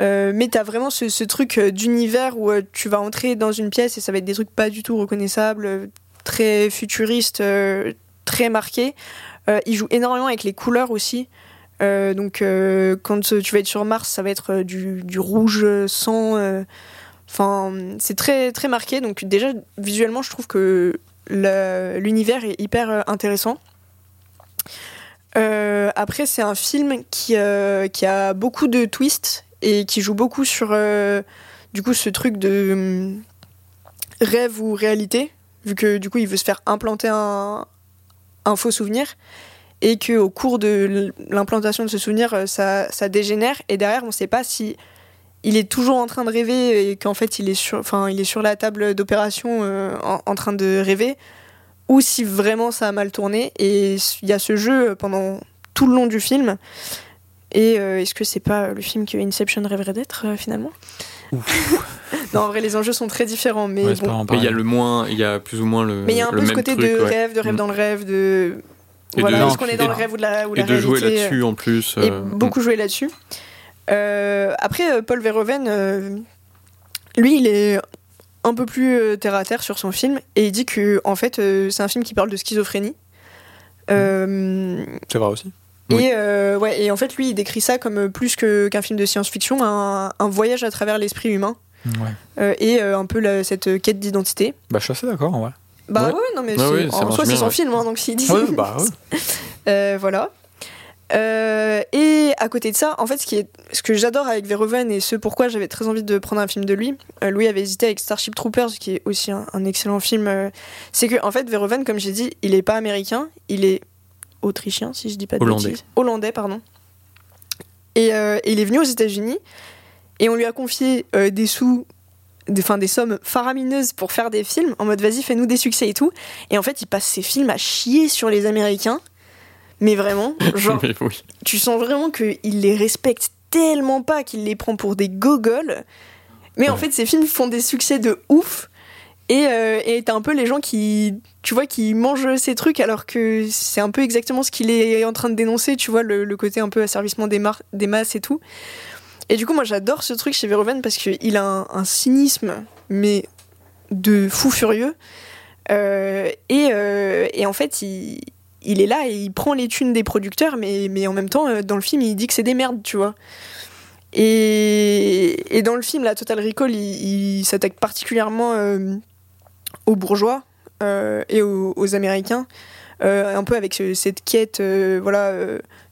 Euh, mais t'as vraiment ce, truc euh, d'univers où euh, tu vas entrer dans une pièce et ça va être des trucs pas du tout reconnaissables, euh, très futuristes, euh, très marqués. Euh, il joue énormément avec les couleurs aussi. Euh, donc euh, quand euh, tu vas être sur Mars, ça va être euh, du, rouge sang. euh, Enfin, c'est très très marqué. Donc déjà visuellement, je trouve que l'univers est hyper euh, intéressant. Euh, après, c'est un film qui, euh, qui a beaucoup de twists et qui joue beaucoup sur du coup ce truc de hum, rêve ou réalité, vu que du coup il veut se faire implanter un, un faux souvenir et que au cours de l'implantation de ce souvenir, ça, ça dégénère et derrière on ne sait pas si il est toujours en train de rêver et qu'en fait il est sur, enfin il est sur la table d'opération euh, en, en train de rêver ou si vraiment ça a mal tourné. Et il y a ce jeu pendant tout le long du film. Et euh, est-ce que c'est pas le film que Inception rêverait d'être euh, finalement? *laughs* Non, en vrai, les enjeux sont très différents, mais Ouais, bon. il y a le moins, il y a plus ou moins le. Mais il y a un peu ce côté truc, de ouais. rêve, de rêve Mm. dans le rêve, de. Et voilà, de- est-ce qu'on est dans et- le rêve ou de la, ou la Et de jouer là-dessus en plus. et euh, beaucoup joué là-dessus. Euh, après, euh, Paul Verhoeven, euh, lui, il est un peu plus euh, terre à terre sur son film et il dit que en fait, euh, c'est un film qui parle de schizophrénie. Euh, C'est vrai aussi. Oui. et, euh, ouais, et en fait, lui, il décrit ça comme plus que- qu'un film de science-fiction, un, un voyage à travers l'esprit humain Ouais. euh, et euh, un peu la- cette quête d'identité. Bah, je suis assez d'accord en vrai. Bah Ouais. ouais, non mais Ouais, c'est- ouais, ça en soi, c'est son ouais. film, hein, donc s'il dit. Ouais, bah, ouais. *laughs* Euh, voilà. Euh, et à côté de ça, en fait, ce, qui est, ce que j'adore avec Verhoeven et ce pourquoi j'avais très envie de prendre un film de lui, euh, Louis avait hésité avec Starship Troopers, qui est aussi un, un excellent film, euh, c'est que en fait, Verhoeven, comme j'ai dit, il est pas américain, il est autrichien, si je dis pas de Hollandais. bêtises. Hollandais, pardon. Et, et il est venu aux États-Unis et on lui a confié des sous, des, enfin, des sommes faramineuses pour faire des films en mode vas-y, fais-nous des succès et tout. Et en fait, il passe ses films à chier sur les Américains. Mais vraiment, *laughs* genre, Mais oui. tu sens vraiment qu'il les respecte tellement pas qu'il les prend pour des gogoles. Mais en fait, ces films font des succès de ouf. Et euh, t'as un peu les gens qui, tu vois, qui mangent ces trucs alors que c'est un peu exactement ce qu'il est en train de dénoncer, tu vois, le, le côté un peu asservissement des, mar- des masses et tout. Et du coup, moi, j'adore ce truc chez Verhoeven parce qu'il a un, un cynisme, mais de fou furieux. Euh, et, euh, et en fait, il, il est là et il prend les thunes des producteurs, mais, en même temps, euh, dans le film, il dit que c'est des merdes, tu vois. Et, dans le film, la Total Recall, il, s'attaque particulièrement euh, aux bourgeois euh, et aux, Américains, un peu avec ce- cette quête voilà,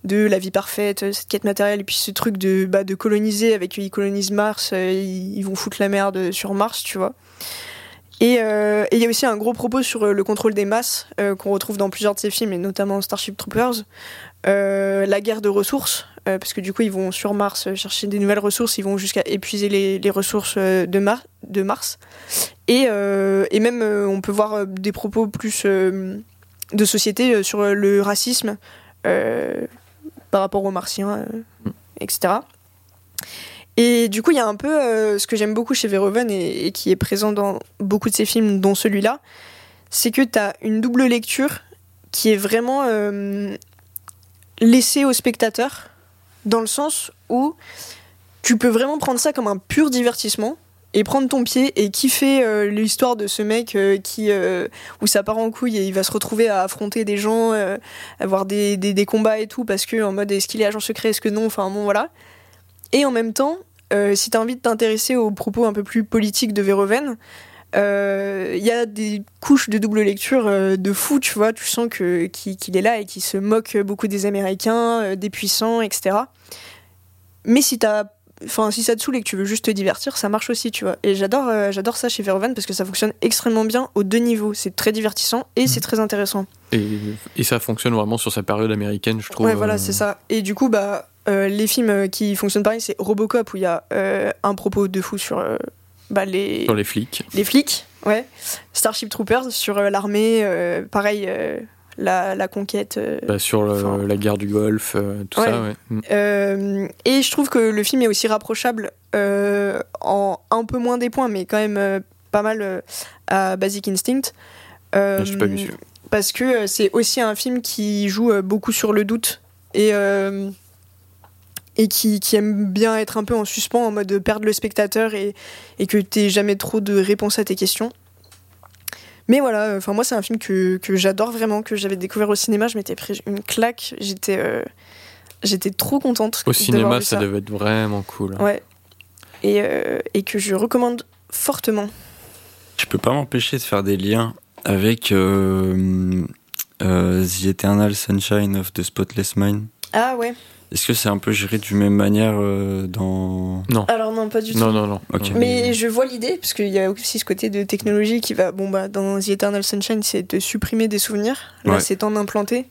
de la vie parfaite, cette quête matérielle, et puis ce truc de, bah, de coloniser, avec ils colonisent Mars, ils vont foutre la merde sur Mars, tu vois. Et euh, il y a aussi un gros propos sur euh, le contrôle des masses euh, qu'on retrouve dans plusieurs de ses films, et notamment Starship Troopers. Euh, la guerre de ressources, euh, parce que du coup ils vont sur Mars euh, chercher des nouvelles ressources, ils vont jusqu'à épuiser les, ressources euh, de, Mar- de Mars. Et, euh, même euh, on peut voir euh, des propos plus euh, de société euh, sur euh, le racisme euh, par rapport aux martiens, euh, etc. Et du coup, il y a un peu euh, ce que j'aime beaucoup chez Verhoeven et, qui est présent dans beaucoup de ses films, dont celui-là, c'est que tu as une double lecture qui est vraiment euh, laissée au spectateur, dans le sens où tu peux vraiment prendre ça comme un pur divertissement et prendre ton pied et kiffer euh, l'histoire de ce mec qui où ça part en couille et il va se retrouver à affronter des gens, avoir des, des, des combats et tout parce que en mode est-ce qu'il est agent secret, est-ce que non, enfin bon voilà. Et en même temps, euh, si tu as envie de t'intéresser aux propos un peu plus politiques de Verhoeven, euh, il y a des couches de double lecture euh, de fou, tu vois, tu sens que qu'il est là et qu'il se moque beaucoup des Américains, euh, des puissants, etc. Mais si t'as Enfin, si ça te saoule et que tu veux juste te divertir, ça marche aussi, tu vois. Et j'adore, euh, j'adore ça chez Verhoeven parce que ça fonctionne extrêmement bien aux deux niveaux. C'est très divertissant et c'est très intéressant. Et, et ça fonctionne vraiment sur sa période américaine, je trouve. Ouais, voilà, euh, c'est ça. Et du coup, bah, euh, les films euh, qui fonctionnent pareil, c'est Robocop où il y a euh, un propos de fou sur euh, bah, les, Sur les flics. les flics. Ouais. Starship Troopers sur l'armée, pareil, la, la conquête. Bah, sur le- la guerre du Golfe, tout Ouais. ça, ouais. Mm. Et je trouve que le film est aussi rapprochable en un peu moins des points, mais quand même pas mal à Basic Instinct. Ah, j'ai pas vu celui-là. Parce que c'est aussi un film qui joue beaucoup sur le doute et, et qui, qui aime bien être un peu en suspens, en mode perdre le spectateur et, et que t'aies jamais trop de réponses à tes questions. Mais voilà, enfin moi c'est un film que, que j'adore vraiment, que j'avais découvert au cinéma, je m'étais pris une claque, j'étais euh, j'étais trop contente. Au cinéma, vu ça devait être vraiment cool. Ouais. Et, euh, et que je recommande fortement. Je peux pas m'empêcher de faire des liens avec euh, euh, The Eternal Sunshine of the Spotless Mind. Ah ouais Est-ce que c'est un peu géré d'une même manière euh, dans. Alors non, pas du tout. Non, non, non. Non, Mais je vois l'idée, parce qu'il y a aussi ce côté de technologie qui va, bon bah dans The Eternal Sunshine, c'est de supprimer des souvenirs. Là, Ouais. c'est en implanter.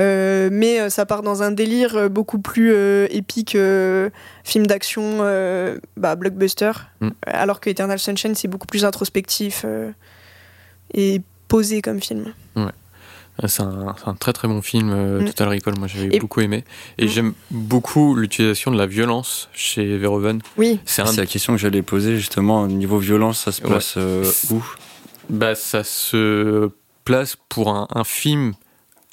Euh, mais euh, ça part dans un délire euh, beaucoup plus euh, épique, euh, film d'action, euh, bah, blockbuster. Mm. Alors que Eternal Sunshine, c'est beaucoup plus introspectif euh, et posé comme film. C'est un, c'est un très très bon film, euh, Mm. Total Recall, moi j'avais beaucoup aimé. Et Mm. j'aime beaucoup l'utilisation de la violence chez Verhoeven. Oui, C'est un la question que j'allais poser justement. Au niveau violence, ça se Ouais. place euh, où? Bah, ça se place pour un, un film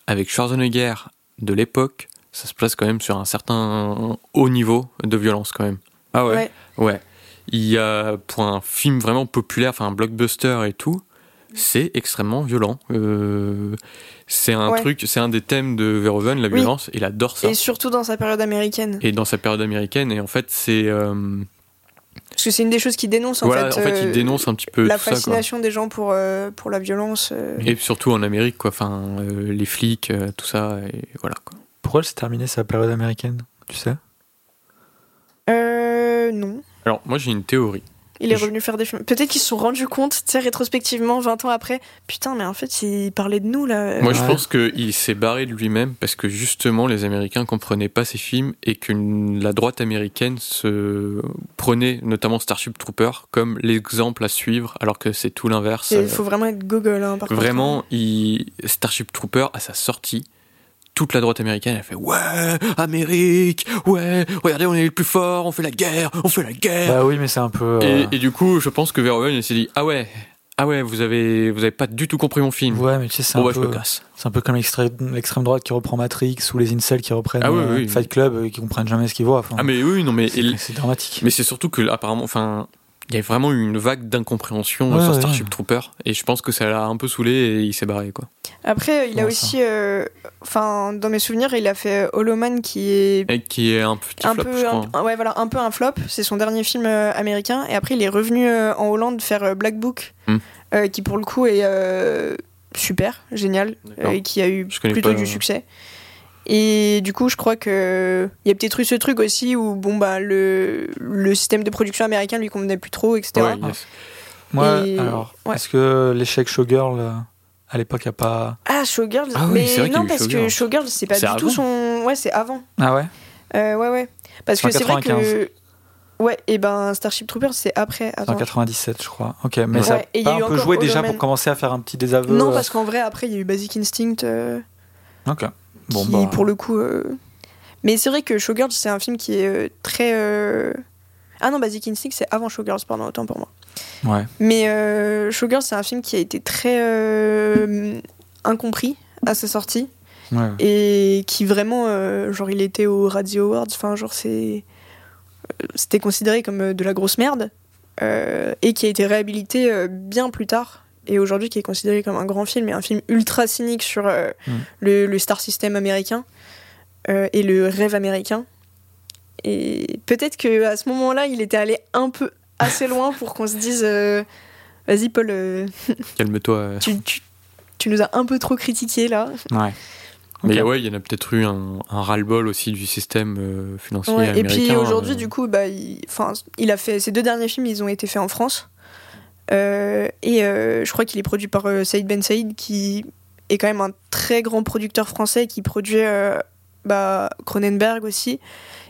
avec Schwarzenegger de l'époque. Ça se place quand même sur un certain haut niveau de violence quand même. Ah ouais? Ouais. Ouais. Il y a pour un film vraiment populaire, enfin un blockbuster et tout, c'est extrêmement violent. Euh, c'est un Ouais. truc, c'est un des thèmes de Verhoeven, la Oui. violence. Il adore ça. et surtout dans sa période américaine. Et dans sa période américaine. Et en fait, c'est euh, Parce que c'est une des choses qui dénonce en voilà, fait. en fait, il euh, dénonce un petit peu la tout ça. Quoi. fascination des gens pour, euh, pour la violence. euh. Et surtout en Amérique, quoi. Enfin, euh, les flics, euh, tout ça, et voilà. Quoi. Pourquoi elle s'est terminée sa période américaine? Tu sais? Euh, non. Alors, moi, j'ai une théorie. Il est Je- revenu faire des films. Peut-être qu'ils se sont rendus compte, tu sais, rétrospectivement, 20 ans après. Putain, mais en fait, il parlait de nous, là. Moi, je pense qu'il s'est barré de lui-même parce que justement, les Américains comprenaient pas ses films et que la droite américaine se prenait, notamment Starship Trooper, comme l'exemple à suivre, alors que c'est tout l'inverse. Il faut vraiment être Google, hein, par contre. Vraiment, il... Starship Trooper, à sa sortie, toute la droite américaine a fait Ouais, Amérique, ouais, regardez, on est les plus forts, on fait la guerre, on fait la guerre. Bah oui, mais c'est un peu. Et, euh, et du coup, je pense que Verhoeven s'est dit Ah ouais, ah ouais, vous avez, vous avez pas du tout compris mon film. Ouais, mais tu sais, c'est bon, un, bah, peu- c'est un peu comme l'extrême droite qui reprend Matrix ou les incels qui reprennent Ah oui, euh, oui. Fight Club euh, qui comprennent jamais ce qu'ils voient. Enfin, Ah, mais oui, non, mais, c'est et- c'est dramatique. mais c'est surtout que, apparemment, enfin. Il y a vraiment eu une vague d'incompréhension Ouais, sur ouais. Starship Trooper et je pense que ça l'a un peu saoulé et il s'est barré quoi. Après, il a aussi. euh, Enfin, dans mes souvenirs, il a fait Hollow Man qui est. Et qui est un petit Un flop, peu, je un, ouais, voilà, un peu un flop. C'est son dernier film euh, américain. Et après, il est revenu euh, en Hollande faire euh, Black Book, Hmm. euh, qui pour le coup est euh, super, génial, euh, et qui a eu plutôt pas, du euh. succès. Et du coup, je crois que il y a peut-être eu ce truc aussi où bon bah le, le système de production américain lui convenait plus trop, etc. Ouais, yes. Moi, et- alors, ouais. est-ce que l'échec Showgirl euh, à l'époque a pas. Ah Showgirls, Ah oui, mais qu'il non eu parce que Showgirls. Showgirls c'est pas du tout son, ouais c'est avant. Ah ouais? Euh, ouais ouais, parce que c'est vrai 95. que ouais et ben Starship Troopers c'est après. C'est en Attends. 97, je crois. Ok, mais Ouais, ça et il y a pas un peu joué déjà Man. pour commencer à faire un petit désaveu Non, euh, parce qu'en vrai, après, il y a eu Basic Instinct, euh, Ok. Bon, qui, bah. pour le coup... euh, Mais c'est vrai que Showgirls, c'est un film qui est euh, très... euh, Ah non, Basic Instinct, c'est avant Showgirls, pardon, autant pour moi. Ouais. Mais euh, Showgirls, c'est un film qui a été très incompris à sa sortie, ouais. et qui vraiment, genre, il était au Radio Awards, enfin, genre, c'est... C'était considéré comme de la grosse merde, et qui a été réhabilité bien plus tard, et aujourd'hui qui est considéré comme un grand film, et un film ultra cynique sur euh, Mm. le, le star system américain, euh, et le rêve américain. Et peut-être que à ce moment-là, il était allé un peu assez loin pour qu'on se dise euh, Vas-y, Paul, euh, *laughs* Calme-toi. tu, tu- tu nous as un peu trop critiqué là. Ouais. Mais ouais, il y en a peut-être eu un, un ras-le-bol aussi du système euh, financier Ouais, et américain. puis aujourd'hui, euh. du coup, bah, il, il a fait ses deux derniers films, ils ont été faits en France. Euh, et euh, je crois qu'il est produit par euh, Saïd Ben Saïd, qui est quand même un très grand producteur français qui produit bah, Cronenberg aussi.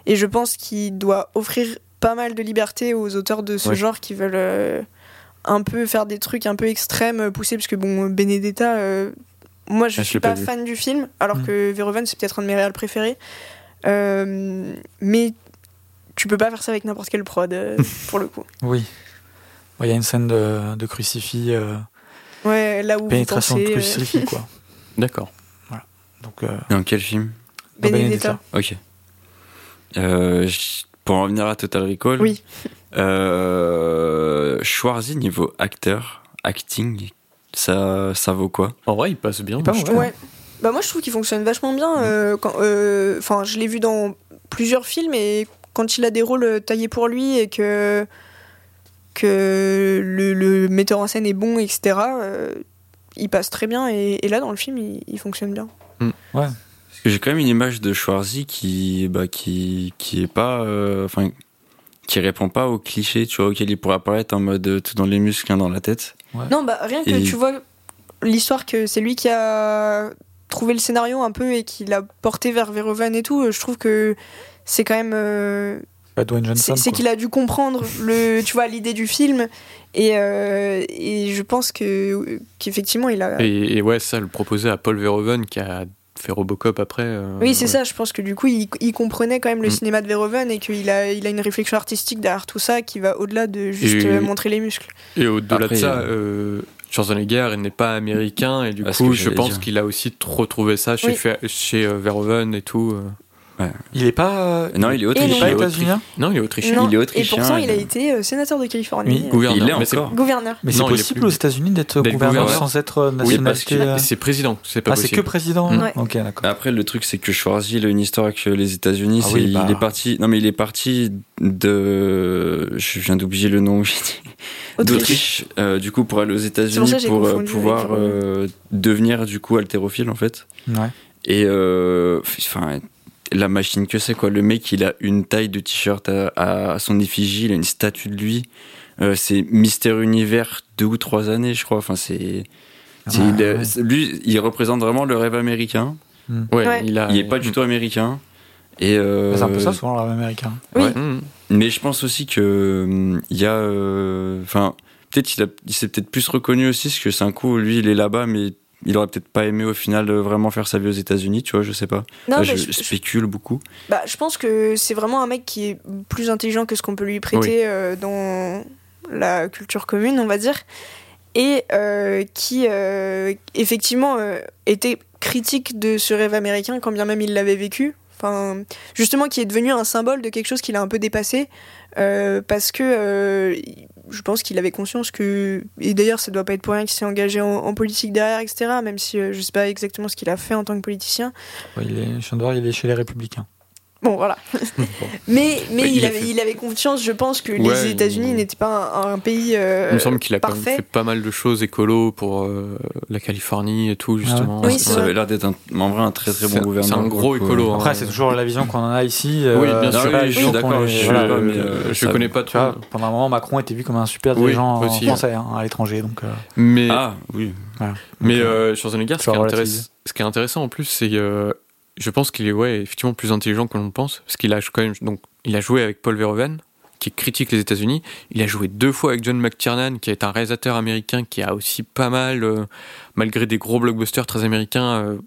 Et je pense qu'il doit offrir pas mal de liberté aux auteurs de ce Ouais. genre qui veulent un peu faire des trucs un peu extrêmes, poussés, parce que bon, Benedetta, moi je Ah, suis pas fan du film, alors Mm. que Verhoeven c'est peut-être un de mes réals préférés. Euh, mais tu peux pas faire ça avec n'importe quelle prod, euh, *laughs* pour le coup. Oui. Ouais, Il y a une scène de, de crucifix, euh, Ouais, là où pénétration vous de pensez, euh, crucifix, *laughs* quoi. D'accord. Donc, euh, Dans quel film dans Benedetta. Ok. Euh, pour en revenir à Total Recall. Oui. Euh, Schwarzy, niveau acteur, acting, ça, ça vaut quoi? En vrai, il passe bien. Il. Ouais. Bah moi je trouve qu'il fonctionne vachement bien. euh, euh, Enfin, je l'ai vu dans plusieurs films et quand il a des rôles euh, taillés pour lui et que que le, le metteur en scène est bon, etc. euh, il passe très bien et, et là dans le film il, il fonctionne bien. Parce que j'ai quand même une image de Schwarzy qui, bah, qui, qui est pas, euh, enfin, qui répond pas aux clichés, tu vois, auquel il pourrait apparaître en mode euh, tout dans les muscles, un dans la tête. Non bah rien que Et- tu vois l'histoire que c'est lui qui a trouvé le scénario un peu et qui l'a porté vers Verhoeven et tout. Je trouve que c'est quand même euh. C'est qu'il a dû comprendre le, *laughs* tu vois, l'idée du film et, euh, et je pense que qu'effectivement il a. Et, et ouais, ça, le proposer à Paul Verhoeven qui a fait Robocop après. euh, Oui, c'est ouais. ça. Je pense que du coup, il, il comprenait quand même le Mm. cinéma de Verhoeven et qu'il a, il a une réflexion artistique derrière tout ça qui va au-delà de juste Et- montrer les muscles. Et au-delà de ça, euh, euh, Schwarzenegger il n'est pas américain et du Ah, coup, je pense qu'il a aussi retrouvé ça chez, Oui. Chez Verhoeven et tout. Euh. Il est pas. euh, Non, il est Et il est autrichien. pas il est états-unien Non, il est autrichien. Non, il est et autrichien, pourtant, il a il- été euh, sénateur de Californie. Oui. euh, Gouverneur. Il c'est- encore. gouverneur. Mais c'est il est possible plus- aux États-Unis d'être gouverneur gouverneur. sans être euh, Oui, parce nationalité. que- euh, C'est président, c'est pas Ah, c'est que président Mm. Ouais. Ok, d'accord. Après, le truc, c'est que Schwarzy, il a une histoire avec euh, les États-Unis. Ah oui, bah. Il est parti. Non, mais il est parti de. Je viens d'oublier le nom. *laughs* D'Autriche. euh, du coup, pour aller aux États-Unis pour euh, pouvoir euh, devenir du coup haltérophile en fait. Ouais. Et euh, enfin, la machine que c'est quoi. Le mec, il a une taille de t-shirt à, à son effigie. Il a une statue de lui. Euh, c'est Mister Univers deux ou trois années, je crois. Enfin, c'est. Ouais, ouais. c'est- Lui, il représente vraiment le rêve américain. Ouais, Ouais. il a. Il est pas du tout américain. Et euh, C'est un peu ça souvent le rêve américain. Oui. ouais. Mais je pense aussi que hum, il y a, euh, enfin, peut-être il, a- il s'est peut-être plus reconnu aussi, parce que c'est un coup, lui, il est là-bas, mais il aurait peut-être pas aimé au final euh, vraiment faire sa vie aux États-Unis, tu vois, je sais pas. Non, Là, mais je, spécule beaucoup. Bah, je pense que c'est vraiment un mec qui est plus intelligent que ce qu'on peut lui prêter euh, dans la culture commune, on va dire, et euh, qui euh, effectivement était critique de ce rêve américain quand bien même il l'avait vécu. Enfin, justement, qui est devenu un symbole de quelque chose qu'il a un peu dépassé, parce que je pense qu'il avait conscience que, et d'ailleurs, ça doit pas être pour rien qu'il s'est engagé en, politique derrière, etc. Même si euh, je sais pas exactement ce qu'il a fait en tant que politicien. Il il est chez les Républicains. Bon, voilà. *laughs* mais mais Ouais, il, avait, fait- il avait confiance, je pense, que Ouais, les États-Unis il- n'étaient pas un, un pays euh, Il me semble qu'il a quand même fait pas mal de choses écolo pour euh, la Californie et tout, justement. Oui, ça avait l'air d'être un, en vrai un très très bon gouverneur. c'est un gros euh, écolo, hein. Après, c'est toujours la vision qu'on en a ici. Oui, bien euh, sûr. je suis d'accord, je voilà, d'accord, mais, je ça- connais pas Tu vois, pendant un moment, Macron était vu comme un super dirigeant aussi, français hein, à l'étranger. Donc, euh, Mais, Ah oui. mais donc, euh, Schwarzenegger, ce qui, est intéressant en plus, c'est je pense qu'il est ouais, effectivement plus intelligent que l'on pense, parce qu'il a quand même donc il a joué avec Paul Verhoeven, qui critique les États-Unis. Il a joué deux fois avec John McTiernan, qui est un réalisateur américain qui a aussi pas mal, euh, malgré des gros blockbusters très américains, euh,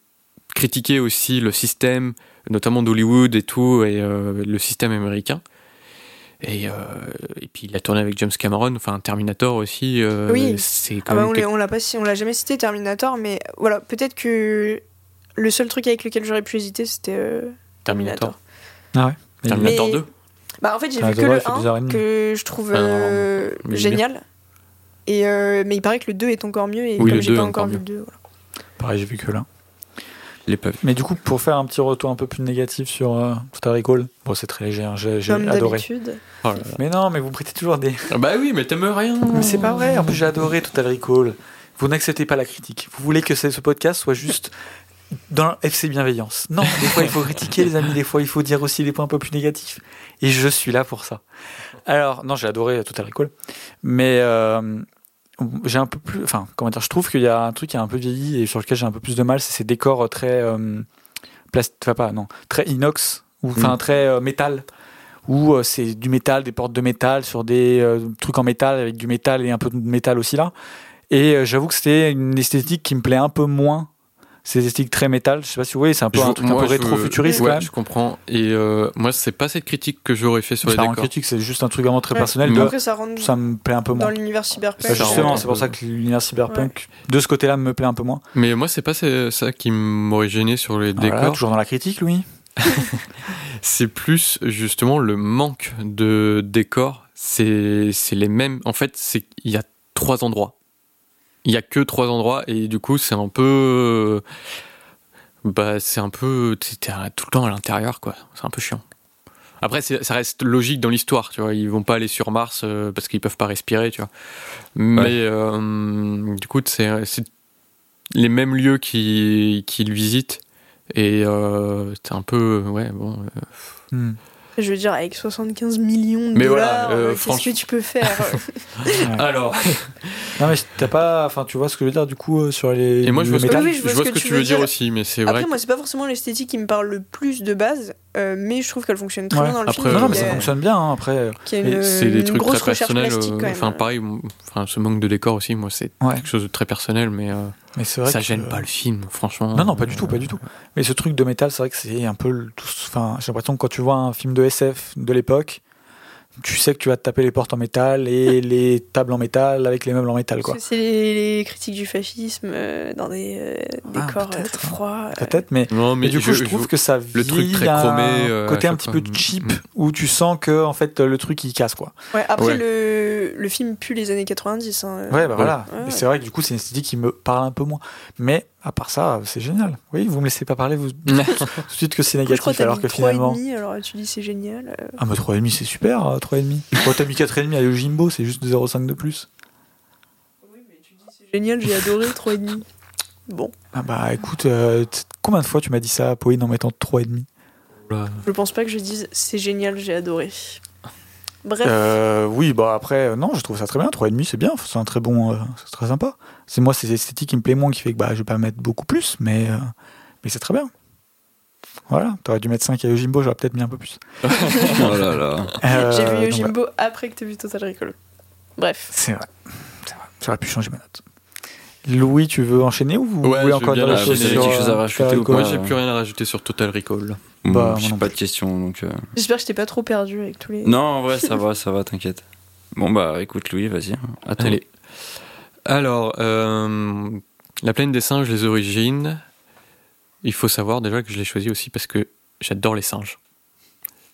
critiqué aussi le système, notamment d'Hollywood et tout, et euh, le système américain. Et, euh, et puis il a tourné avec James Cameron, enfin Terminator aussi. euh, Oui. C'est Ah quand bah, même on quelque- l'a- pas on l'a jamais cité Terminator, mais voilà, peut-être que le seul truc avec lequel j'aurais pu hésiter, c'était euh, Terminator. Terminator. Terminator Mais- 2. Bah en fait, j'ai Ah, vu que le il fait deux heures et 1 demie. que je trouve Ah, non, non, euh, génial. Et euh, mais il paraît que le 2 est encore mieux et Oui, comme le j'ai 2 pas encore vu le 2, voilà. pareil, j'ai vu que vu. Mais du coup, pour faire un petit retour un peu plus négatif sur euh, Total Recall, bon, c'est très léger, hein, j'ai adoré. d'habitude. Oh là là. Mais non, mais vous prêtez toujours des. Ah bah oui, mais t'aimes rien. Mais c'est pas vrai, en plus j'ai adoré Total Recall. Vous n'acceptez pas la critique. Vous voulez que ce podcast soit juste dans FC Bienveillance. Non, des fois il faut *laughs* critiquer les amis, des fois il faut dire aussi des points un peu plus négatifs. Et je suis là pour ça. Alors, non, j'ai adoré Total Recall. Mais euh, j'ai un peu plus. Enfin, comment dire, je trouve qu'il y a un truc qui a un peu vieilli et sur lequel j'ai un peu plus de mal, c'est ces décors très. Euh, plast... Enfin, pas, non. Très inox, ou enfin Mm. très euh, métal où euh, c'est du métal, des portes de métal sur des euh, trucs en métal avec du métal et un peu de métal aussi là. Et euh, j'avoue que c'était une esthétique qui me plaît un peu moins. C'est esthétique très métal. Je sais pas si vous voyez, c'est un peu Je- un truc un moi, peu je- rétro-futuriste ouais, je comprends. Et euh, moi, c'est pas cette critique que j'aurais fait sur C'est les décors. critique, c'est juste un truc vraiment très Ouais. personnel. Mais de- Après, ça rentre ça me plaît un peu dans moins. l'univers cyberpunk. Bah, Ça justement, c'est un pour peu. ça que l'univers cyberpunk, de ce côté-là, me plaît un peu moins. Mais moi, c'est pas ça qui m'aurait gêné sur les Voilà, décors. toujours dans la critique, Louis. *laughs* C'est plus justement le manque de décors. C'est les mêmes. En fait, il y a trois endroits. Il y a que trois endroits et du coup, c'est un peu. Bah, c'est un peu. T'es tout le temps à l'intérieur, quoi. C'est un peu chiant. Après, ça reste logique dans l'histoire, tu vois. Ils vont pas aller sur Mars euh, parce qu'ils peuvent pas respirer, tu vois. Mais euh, du coup, c'est les mêmes lieux qu'ils visitent. Et euh, c'est un peu. Ouais, bon. Hmm. Je veux dire, avec 75 millions de Mais voilà, dollars, euh, euh, qu'est-ce que tu peux faire. *laughs* Alors. Non, mais t'as pas. Enfin, tu vois ce que je veux dire du coup euh, sur les. Et moi, je vois, ce que, métal Oui, oui, je vois je vois ce que, tu veux dire aussi, mais c'est vrai. Après, que- moi, c'est pas forcément l'esthétique qui me parle le plus de base, euh, mais je trouve qu'elle fonctionne très Ouais. bien dans le Après, film. Non, mais ça a- fonctionne bien. hein, Après, c'est des trucs très personnels. euh. Enfin, pareil, enfin, ce manque de décor aussi, moi, c'est Ouais. quelque chose de très personnel, mais euh, mais c'est vrai ça que- gêne pas le film, franchement. Non, non, pas du tout, pas du tout. Mais ce truc de métal, c'est vrai que c'est un peu. le- tout- Enfin, j'ai l'impression que quand tu vois un film de SF de l'époque, tu sais que tu vas te taper les portes en métal et *laughs* les tables en métal avec les meubles en métal, quoi. C'est les, les critiques du fascisme euh, dans des euh, Ah, décors euh, peut-être, très hein. froids. euh. Peut-être, mais. Non, mais du coup, je, trouve que ça le truc vieillit très chromé, un euh, côté un petit fois. peu cheap, Mm. où tu sens que en fait le truc il casse quoi. Ouais, après, Ouais. Le, le film pue les années 90. hein. Ouais, bah voilà. Ouais, Et ouais. c'est vrai que du coup, c'est une esthétique qui me parle un peu moins. Mais à part ça, c'est génial. Oui, vous me laissez pas parler, vous *laughs* tout de suite que c'est coup, je crois négatif, que t'as alors mis que 3,5, finalement. alors tu dis c'est génial. euh. Ah, mais 3,5 c'est super, euh, 3,5. Quand t'as mis 4,5 à Yojimbo, c'est juste 0,5 de plus. Génial, j'ai adoré 3,5. Bon, Ah bah écoute, euh, combien de fois tu m'as dit ça, Pauline, en mettant 3,5 je pense pas que je dise c'est génial, j'ai adoré. Bref, euh, Oui, bah après, euh, non, je trouve ça très bien. 3,5 c'est bien, c'est un très bon. euh, c'est très sympa. C'est moi, c'est l'esthétique qui me plaît moins qui fait que bah, je vais pas mettre beaucoup plus, mais, euh, mais c'est très bien. Voilà, t'aurais dû mettre 5 à Yojimbo, j'aurais peut-être mis un peu plus. *laughs* oh là là. Euh, j'ai vu donc, Yojimbo après que t'aies vu Total Recall. Bref. C'est vrai. C'est vrai. J'aurais pu changer ma note. Louis, tu veux enchaîner ou vous Ouais, voulez encore dire quelque chose à euh, rajouter ou pas Moi, j'ai plus rien à rajouter sur Total Recall. Bah, Bon, moi j'ai pas de questions donc. euh, J'espère que je t'ai pas trop perdu avec tous les. Non, en vrai, ça va, ça va, t'inquiète. Bon bah, écoute, Louis, vas-y. hein. À. Allez. Alors, euh, La plaine des singes, les origines. Il faut savoir déjà que je l'ai choisi aussi parce que j'adore les singes.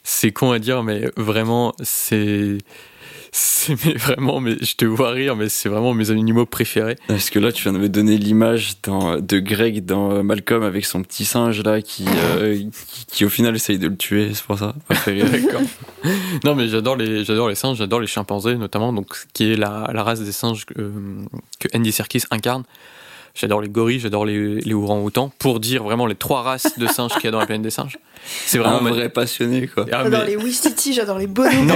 C'est con à dire, mais vraiment, c'est. C'est mais vraiment, mais je te vois rire, mais c'est vraiment mes animaux préférés. Parce que là, tu viens de me donner l'image de Greg dans euh, Malcolm avec son petit singe là qui, euh, qui, qui, au final essaye de le tuer, c'est pour ça. *laughs* D'accord. non, mais j'adore les, j'adore les singes, j'adore les chimpanzés notamment, donc qui est la, la race des singes que, que Andy Serkis incarne. J'adore les gorilles, j'adore les, les orang-outans. Pour dire vraiment les trois races de singes qu'il y a dans la plaine des singes. C'est un vraiment vrai passionné quoi. Ah, J'adore mais- les Wistiti, j'adore les bonobos.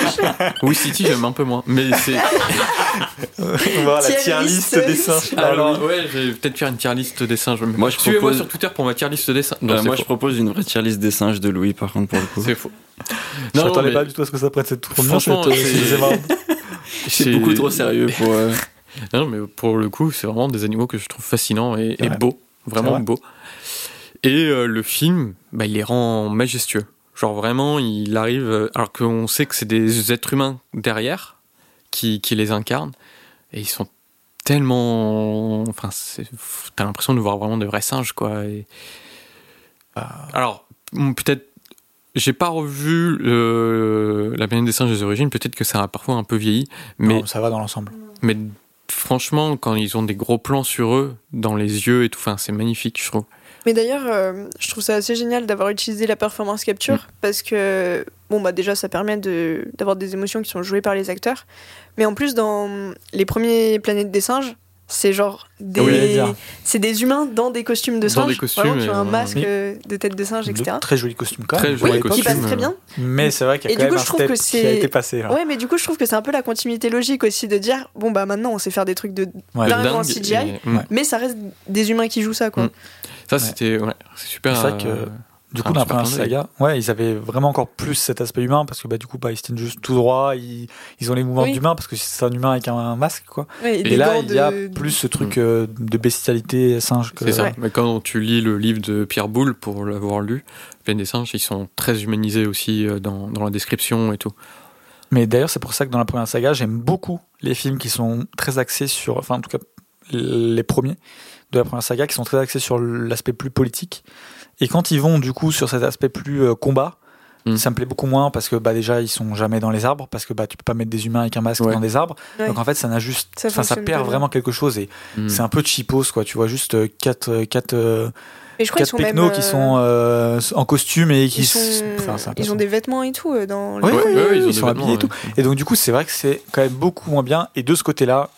*laughs* Oui, City, j'aime un peu moins. Mais c'est. *laughs* Voilà la Tier tier list. des singes. Alors, ouais, je vais peut-être faire une tier list des singes. Moi, je Suivez-moi propose- sur Twitter pour ma tier list des singes. Non, Euh, c'est moi, je propose une vraie tier list des singes de Louis, par contre, pour le coup. C'est faux. Je Non, m'attendais mais pas du tout à ce que ça prenne cette trop bien. Franchement, euh, c'est-. C'est beaucoup trop sérieux pour. euh, Non, mais pour le coup, c'est vraiment des animaux que je trouve fascinants et, et beaux. Vraiment vrai. beaux. Et euh, le film, bah, il les rend majestueux. Genre vraiment, il arrive, euh, alors qu'on sait que c'est des êtres humains derrière qui, qui les incarnent, et ils sont tellement. Enfin, t'as l'impression de voir vraiment de vrais singes, quoi. Et... Alors, peut-être. J'ai pas revu euh, La planète des singes des origines, peut-être que ça a parfois un peu vieilli, mais Non, ça va dans l'ensemble. mais franchement, quand ils ont des gros plans sur eux, dans les yeux et tout, enfin, c'est magnifique, je trouve. Mais d'ailleurs, euh, je trouve ça assez génial d'avoir utilisé la performance capture Mm. parce que, bon, bah déjà, ça permet de- d'avoir des émotions qui sont jouées par les acteurs. Mais en plus, dans les premiers planètes des singes, c'est genre des, Oui, j'allais dire. c'est des humains dans des costumes de Dans singes. des costumes, Vraiment, qui ont un masque oui. euh, de tête de singe, etc. De très joli costume quand Très même. joli pour l'époque. Qui passe costume, très bien. Mais c'est vrai qu'il y a Et quand du même coup, un je trouve step que qui a été passé. Là. Ouais, mais du coup, je trouve que c'est un peu la continuité logique aussi de dire bon, bah maintenant, on sait faire des trucs de. Ouais. Vraiment en Dingue, CGI. et-. Mais ça reste des humains qui jouent ça, quoi. Mm. Ça, c'était. Ouais, c'est super. C'est vrai euh, que- Du coup, dans la première saga, ouais, ils avaient vraiment encore plus cet aspect humain parce que bah, du coup, bah, ils se tiennent juste tout droit, ils, ils ont les mouvements Oui. d'humain parce que c'est un humain avec un, un masque, quoi. Ouais, Et, là, il y a de- plus ce truc euh, de bestialité singe que. C'est ça. Ouais. Mais quand tu lis le livre de Pierre Boulle, pour l'avoir lu, Plaine des singes, ils sont très humanisés aussi euh, dans, dans la description et tout. Mais d'ailleurs, c'est pour ça que dans la première saga, j'aime beaucoup les films qui sont très axés sur, enfin, en tout cas, les premiers de la première saga qui sont très axés sur l'aspect plus politique. Et quand ils vont du coup sur cet aspect plus euh, combat, Mm. ça me plaît beaucoup moins parce que bah déjà ils sont jamais dans les arbres parce que bah tu peux pas mettre des humains avec un masque Ouais. dans des arbres. Ouais. Donc en fait ça n'a juste, Ça enfin ça fonctionne perd vraiment quelque chose et Mm. c'est un peu cheapos quoi. Tu vois juste euh, quatre euh, quatre euh, Mais je crois qu'ils quatre sont même. pecnos qui sont euh, en costume et qui Ils, sont... enfin, ont des vêtements et tout dans. Ouais, le- ouais, Ouais, ouais, ouais, ils sont habillés et tout. Et donc du coup, c'est vrai que c'est quand même beaucoup moins bien. Et de ce côté-là,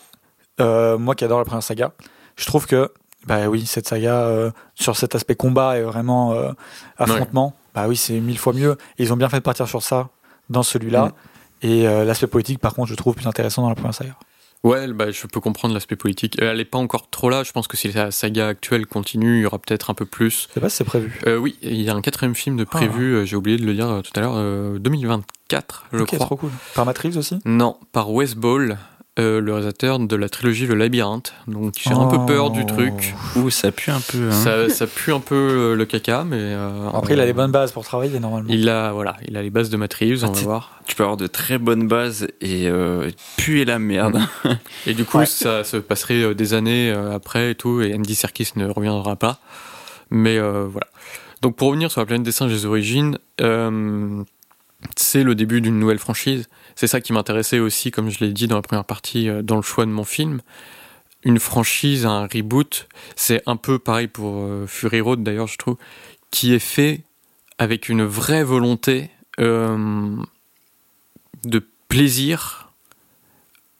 euh, moi qui adore la première saga, je trouve que bah oui, cette saga euh, sur cet aspect combat et vraiment euh, affrontement, bah oui, c'est mille fois mieux. Et ils ont bien fait de partir sur ça dans celui-là. Mm. Et euh, l'aspect politique, par contre, je trouve plus intéressant dans la première saga. Ouais, bah, je peux comprendre l'aspect politique. Elle n'est pas encore trop là. Je pense que si la saga actuelle continue, il y aura peut-être un peu plus. Je sais pas si c'est prévu. Euh, oui, il y a un quatrième film de prévu. euh, J'ai oublié de le dire tout à l'heure. euh, 2024, je ok, crois. trop cool. Par Reeves aussi? Non, par Wes Ball, euh, le réalisateur de la trilogie Le Labyrinthe. Donc j'ai un peu peur du Oh. truc. Ouh, ça pue un peu. Hein. Ça, ça pue un peu euh, le caca, mais euh, Après, il a les bonnes bases pour travailler normalement. Il a voilà, il a les bases de Matt Reeves, on Ah, va t'es- voir. Tu peux avoir de très bonnes bases et euh, puer la merde. Et du coup, Ouais. ça se passerait euh, des années après et tout, et Andy Serkis ne reviendra pas. Mais euh, voilà. Donc pour revenir sur la planète des singes des origines, euh, c'est le début d'une nouvelle franchise. C'est ça qui m'intéressait aussi, comme je l'ai dit dans la première partie, euh, dans le choix de mon film. Une franchise, un reboot, c'est un peu pareil pour euh, Fury Road d'ailleurs, je trouve, qui est fait avec une vraie volonté euh, de plaisir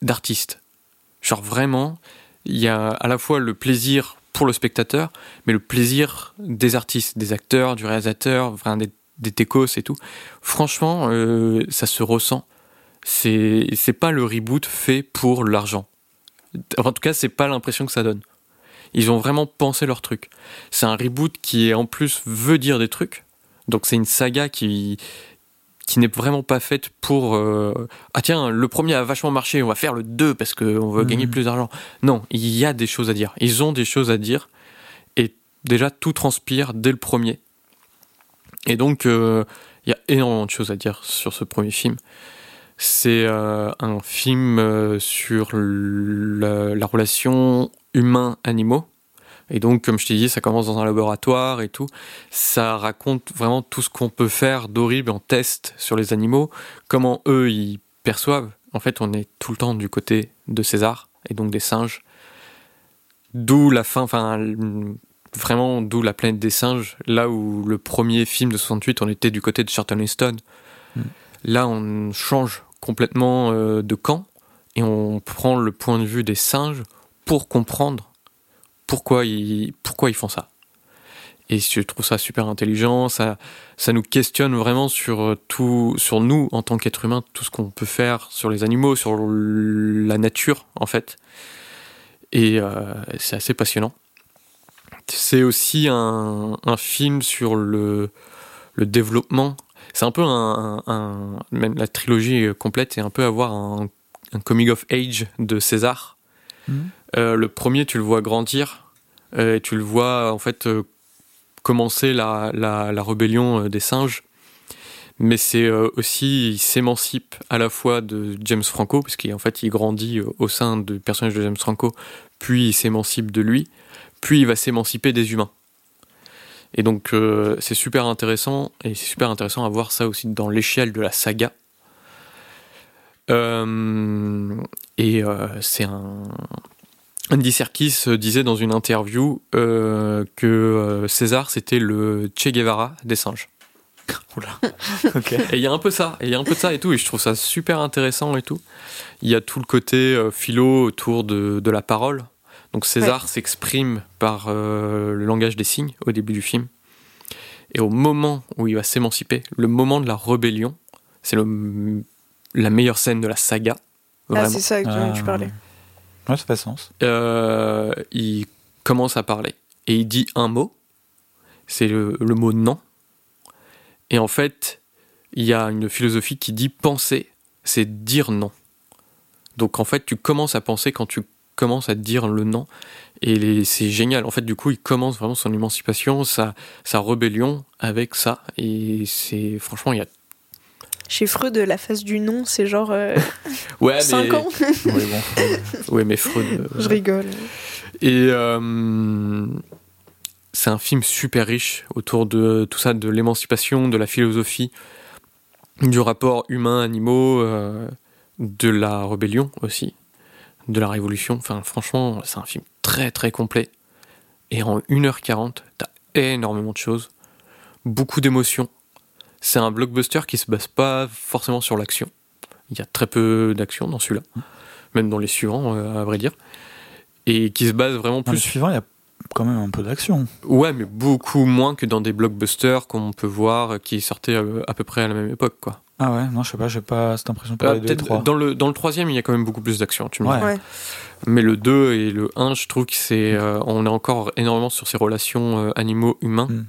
d'artiste. Genre vraiment, il y a à la fois le plaisir pour le spectateur, mais le plaisir des artistes, des acteurs, du réalisateur, des, des techos et tout. Franchement, ça se ressent. C'est c'est pas le reboot fait pour l'argent. En tout cas, c'est pas l'impression que ça donne. Ils ont vraiment pensé leur truc. C'est un reboot qui en plus veut dire des trucs. Donc c'est une saga qui qui n'est vraiment pas faite pour euh, ah tiens le premier a vachement marché on va faire le 2 parce qu'on veut Mhm. gagner plus d'argent non il y a des choses à dire ils ont des choses à dire et déjà tout transpire dès le premier et donc euh, il y a énormément de choses à dire sur ce premier film c'est euh, un film euh, sur la, la relation humain-animaux et donc, comme je t'ai dit, ça commence dans un laboratoire et tout. Ça raconte vraiment tout ce qu'on peut faire d'horrible en test sur les animaux, comment eux ils perçoivent. En fait, on est tout le temps du côté de César et donc des singes. D'où la fin, enfin, vraiment, d'où la planète des singes, là où le premier film de 68, on était du côté de Charlton Heston. Mm. Là, on change complètement euh, de camp et on prend le point de vue des singes pour comprendre pourquoi ils, pourquoi ils font ça. Et je trouve ça super intelligent, ça, ça nous questionne vraiment sur euh, tout, sur nous en tant qu'être humain, tout ce qu'on peut faire sur les animaux, sur la nature en fait. Et euh, c'est assez passionnant. C'est aussi un, film sur le développement. C'est un peu un, un- même la trilogie complète, c'est un peu avoir un, un coming of age de César. Mhm. Euh, le premier, tu le vois grandir, euh, et tu le vois en fait euh, commencer la, la, la rébellion des singes. Mais c'est aussi, il s'émancipe à la fois de James Franco, puisqu'en fait il grandit au sein du personnage de James Franco, puis il s'émancipe de lui, puis il va s'émanciper des humains. Et donc euh, c'est super intéressant, et c'est super intéressant à voir ça aussi dans l'échelle de la saga. Euh, et euh, c'est un, Andy Serkis disait dans une interview que César c'était le Che Guevara des singes. *laughs* *laughs* *laughs* Et il y a un peu ça, et il y a un peu de ça et tout, et je trouve ça super intéressant et tout. Il y a tout le côté philo autour de, de la parole. Donc César s'exprime par euh, le langage des signes au début du film. Et au moment où il va s'émanciper, le moment de la rébellion, c'est la meilleure scène de la saga. Ah, c'est ça dont tu Euh, parlais. Ouais, ça fait sens. Euh, il commence à parler et il dit un mot, c'est le, le mot non, Et en fait, il y a une philosophie qui dit penser, c'est dire non. Donc en fait, tu commences à penser quand tu commences à dire le non. Et c'est génial. En fait, du coup, il commence vraiment son émancipation, sa, sa rébellion avec ça. Et c'est franchement, il y a. Chez Freud, la phase du non, c'est genre euh, *laughs* Ouais, 5 ans. *laughs* Oui, bon, faut- Ouais, mais Freud. euh, Je rigole. Et euh, c'est un film super riche autour de tout ça, de l'émancipation, de la philosophie, du rapport humain-animaux, euh, de la rébellion aussi, de la révolution. Enfin, franchement, c'est un film très très complet. Et en 1h40, t'as énormément de choses, beaucoup d'émotions. C'est un blockbuster qui se base pas forcément sur l'action. Il y a très peu d'action dans celui-là, même dans les suivants, euh, à vrai dire. Et qui se base vraiment Dans le plus suivant, il y a quand même un peu d'action. Ouais, mais beaucoup moins que dans des blockbusters qu'on peut voir euh, qui sortaient euh, à peu près à la même époque, quoi. Ah ouais, non, je sais pas, j'ai pas cette impression pour Euh, les deux et peut-être trois. dans le dans le troisième, il y a quand même beaucoup plus d'action. Tu me Ouais. Mais le 2 et le 1, je trouve que c'est euh, on est encore énormément sur ces relations euh, animaux humains. Mm.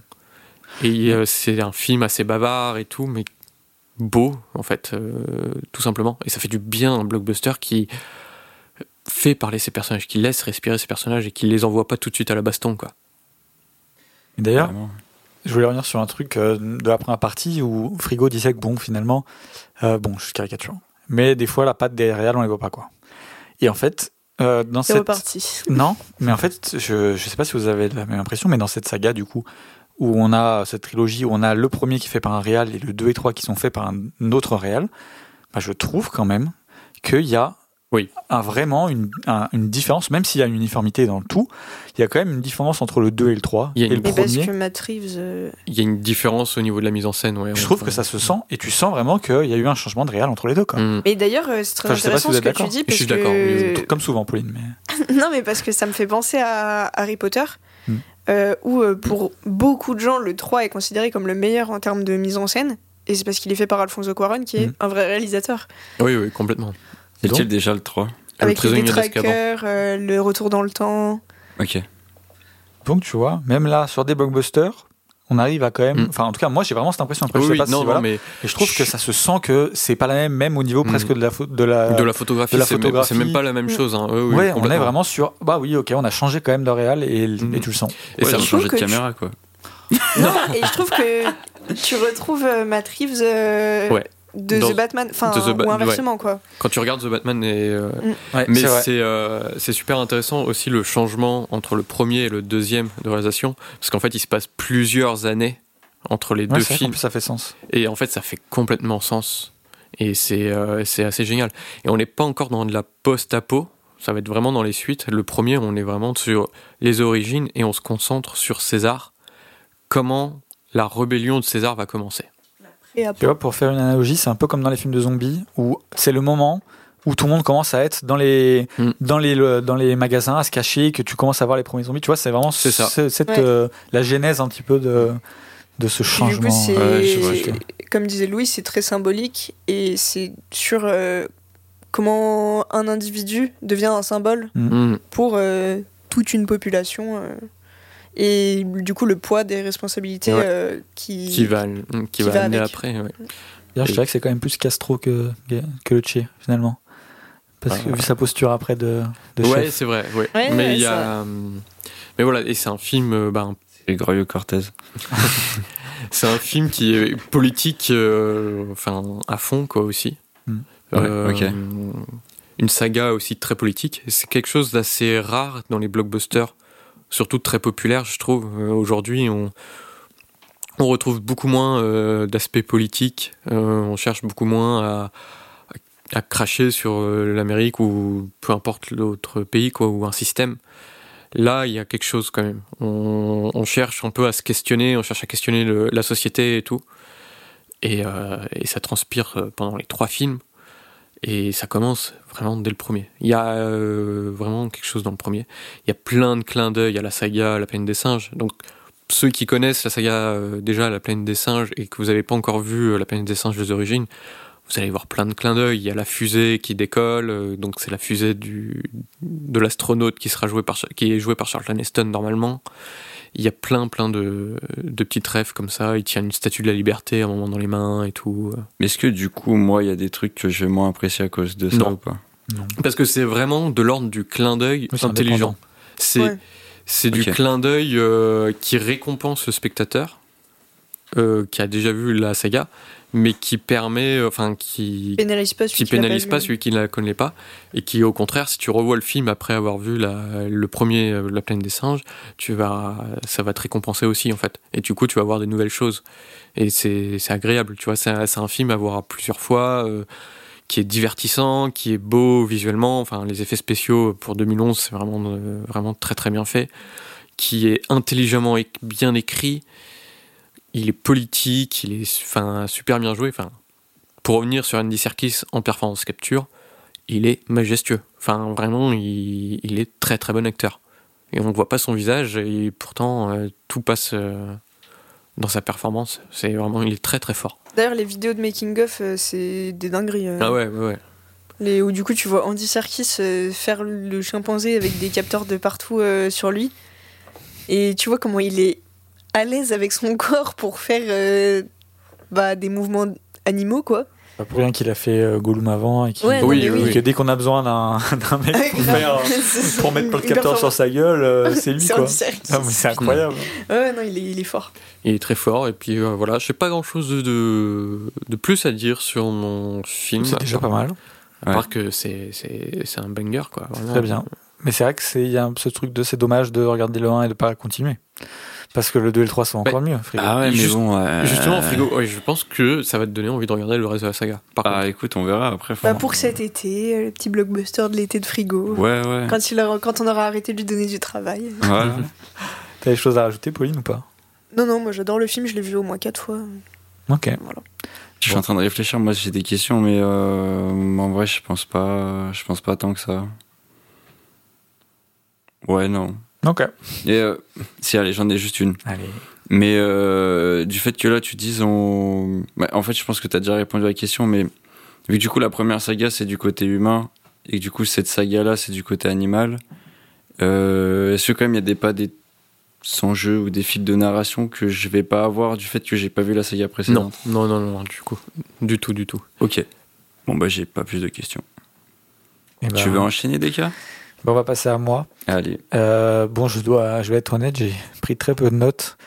Et euh, c'est un film assez bavard et tout, mais beau en fait, euh, tout simplement. Et ça fait du bien un blockbuster qui fait parler ces personnages, qui laisse respirer ces personnages et qui les envoie pas tout de suite à la baston, quoi. D'ailleurs. Je voulais revenir sur un truc euh, de la première partie où Frigo disait que bon, finalement, euh, bon, je caricature, mais des fois la patte des réals on les voit pas quoi. Et en fait, euh, dans cette reparti. *laughs* non, mais en fait, je je sais pas si vous avez la même impression, mais dans cette saga du coup où on a cette trilogie où on a le premier qui est fait par un réal et le 2 et 3 qui sont faits par un autre réal, bah, je trouve quand même qu'il y a Oui. un- vraiment une, un- une différence, même s'il y a une uniformité dans le tout, il y a quand même une différence entre le 2 et le 3. Il y a et une- le Et parce premier, que Matt Reeves. euh, Il y a une différence au niveau de la mise en scène, ouais. je on- trouve que ça se sent, et tu sens vraiment qu'il y a eu un changement de réal entre les deux. Quoi. Mm. Mais d'ailleurs, euh, c'est très Enfin, je sais pas si intéressant vous ce que tu dis. Je Parce suis d'accord, que... oui, Comme souvent, Pauline. Mais... *laughs* non, mais parce que ça me fait penser à Harry Potter, Mm. euh, où euh, pour beaucoup de gens, le 3 est considéré comme le meilleur en termes de mise en scène. Et c'est parce qu'il est fait par Alfonso Cuarón, qui est Mm. un vrai réalisateur. Oui, oui, complètement. Est-il déjà le 3 Le Avec prisonnier d'Azkaban. détraqueurs, euh, le retour dans le temps. Ok. Donc, tu vois, même là, sur des blockbusters, on arrive à quand même. Mm. Enfin, en tout cas, moi, j'ai vraiment cette impression. Après, Oui, je sais pas si non, voilà. mais Et je trouve que ça se sent que c'est pas la même, même au niveau Mm. presque de la, de la, de la photographie, de la c'est même- photographie. c'est même, pas la même Mm. chose. Hein. Oui, oui, ouais, on est vraiment sur. Bah oui, ok, on a changé quand même de réal et, Mm. et tu le sens. Et Ouais, ça trouve changé de caméra, quoi. Non, et je trouve que tu retrouves euh, Matt Reeves euh, Ouais. De Dans- The Batman, enfin, Ba- ou inversement, quoi. Quand tu regardes The Batman, et, euh, Ouais, mais c'est euh, c'est super intéressant aussi le changement entre le premier et le deuxième de réalisation, parce qu'en fait, il se passe plusieurs années entre les Ouais, deux films, ça fait sens. et en fait, ça fait complètement sens. Et c'est euh, c'est assez génial. Et on n'est pas encore dans de la post-apo, ça va être vraiment dans les suites. Le premier, on est vraiment sur les origines et on se concentre sur César. Comment la rébellion de César va commencer. Et Tu vois, pour faire une analogie, c'est un peu comme dans les films de zombies où c'est le moment où tout le monde commence à être dans les, Mm. dans les, le- dans les magasins, à se cacher, que tu commences à voir les premiers zombies. Tu vois, c'est vraiment ça. cette, Ouais. euh, la genèse un petit peu de, de ce du changement. coup, c'est, Ouais, je vois, je vois. comme disait Louis, c'est très symbolique et c'est sur euh, comment un individu devient un symbole Mm. pour euh, toute une population euh, et du coup le poids des responsabilités Ouais. euh, qui, Qui va, qui va va amener avec. après. ouais. D'ailleurs, je dirais que c'est quand même plus Castro que, que le Che, finalement. Parce que vu sa posture après de, de Ouais, chef. c'est vrai. Ouais. Ouais, mais ouais, il y a, hum, mais voilà, et c'est un film, euh, ben, C'est Groyo Cortez. *laughs* c'est un film qui est politique, euh, enfin à fond quoi aussi. Mm. Euh, Ouais, ok. Une saga aussi très politique. C'est quelque chose d'assez rare dans les blockbusters, surtout très populaires, je trouve. Euh, Aujourd'hui, on on retrouve beaucoup moins euh, d'aspect politique. Euh, on cherche beaucoup moins à, à cracher sur l'Amérique ou peu importe l'autre pays quoi ou un système. Là, il y a quelque chose quand même. On, cherche un peu à se questionner, on cherche à questionner la société et tout. Et, ça transpire pendant les trois films. Et ça commence vraiment dès le premier. Il y a euh, vraiment quelque chose dans le premier. Il y a plein de clins d'œil à la saga La Plaine des Singes. Donc, ceux qui connaissent la saga euh, déjà La Plaine des Singes et que vous n'avez pas encore vu euh, La Plaine des Singes des origines, vous allez voir plein de clins d'œil. Il y a la fusée qui décolle, donc c'est la fusée de l'astronaute qui qui est joué par Charles Aniston normalement. Il y a plein plein de, de petites rêves comme ça. Il tient une statue de la liberté à un moment dans les mains et tout. Mais est-ce que du coup, moi, il y a des trucs que je vais moins apprécier à cause de ça Non. ou pas? Parce que c'est vraiment de l'ordre du clin d'œil Oui, intelligent. C'est Ouais. c'est du clin d'œil euh, qui récompense le spectateur euh, qui a déjà vu la saga, mais qui permet, euh, enfin qui Pénalise pas celui qui pénalise pas celui qui ne la connaît pas et qui au contraire si tu revois le film après avoir vu la, le premier euh, La plaine des singes tu vas ça va te récompenser aussi en fait. Et du coup tu vas voir des nouvelles choses. Et c'est c'est agréable tu vois. C'est un, c'est un film à voir plusieurs fois euh, qui est divertissant qui est beau visuellement. Enfin les effets spéciaux pour 2011 c'est vraiment euh, vraiment très très bien fait qui est intelligemment et bien écrit il est politique il est enfin super bien joué enfin pour revenir sur Andy Serkis en performance capture, il est majestueux. Enfin, vraiment, il, il est très très bon acteur. Et on ne voit pas son visage, et pourtant, euh, tout passe euh, dans sa performance. C'est vraiment, il est très très fort. D'ailleurs, les vidéos de making of, euh, c'est des dingueries. Ah ouais, ouais, ouais. Les, où du coup, tu vois Andy Serkis faire le chimpanzé avec des capteurs de partout sur lui. Et tu vois comment il est à l'aise avec son *laughs* corps pour faire euh, bah, des mouvements animaux, quoi. Pas pour rien qu'il a fait euh, Gollum avant et, qu'il- Ouais, Oui, oui, que dès qu'on a besoin d'un *laughs* d'un mec pour, faire, *laughs* pour mettre le capteur sur sa gueule, euh, c'est lui C'est quoi. Ah, c'est incroyable. Ouais, non, il est, il est fort. Il est très fort, et puis euh, voilà, je sais pas grand chose de, de, de plus à dire sur mon film. C'est déjà pas mal. À Ouais. part que c'est c'est- c'est un banger, quoi. vraiment. Très bien. Mais c'est vrai que c'est il y a ce truc de c'est dommage de regarder le 1 et de pas continuer. Parce que le 2 et le 3 sont encore mieux. Frigo. Ah ouais, mais bon. euh, Justement, Frigo, ouais, je pense que ça va te donner envie de regarder le reste de la saga. Par Ah, contre. écoute, on verra après. Bah, pour cet été, euh, le petit blockbuster de l'été de frigo. Ouais, ouais. Quand, il aura- quand on aura arrêté de lui donner du travail. Voilà. *laughs* T'as des choses à rajouter, Pauline, ou pas? Non, non, moi j'adore le film, je l'ai vu au moins quatre fois. Ok. Voilà. Je suis en train de réfléchir. Moi, j'ai des questions, mais euh, en vrai, je pense pas. Je pense pas tant que ça. Ouais, non. Ok. Et euh, si, allez, j'en ai juste une. Allez. Mais euh, du fait que là, tu dises, on... bah, en fait, je pense que tu as déjà répondu à la question, mais vu que du coup, la première saga, c'est du côté humain, et que du coup, cette saga-là, c'est du côté animal, euh, est-ce que quand même, il y a des pas des sans jeu ou des fils de narration que je vais pas avoir du fait que j'ai pas vu la saga Non, précédente? Non, non, non, du coup. Du tout, du tout. Ok. Bon, bah, j'ai pas plus de questions. Eh ben, Tu veux enchaîner des cas bon, on va passer à moi. Allez. Euh, bon, je dois, je vais être honnête, j'ai pris très peu de notes.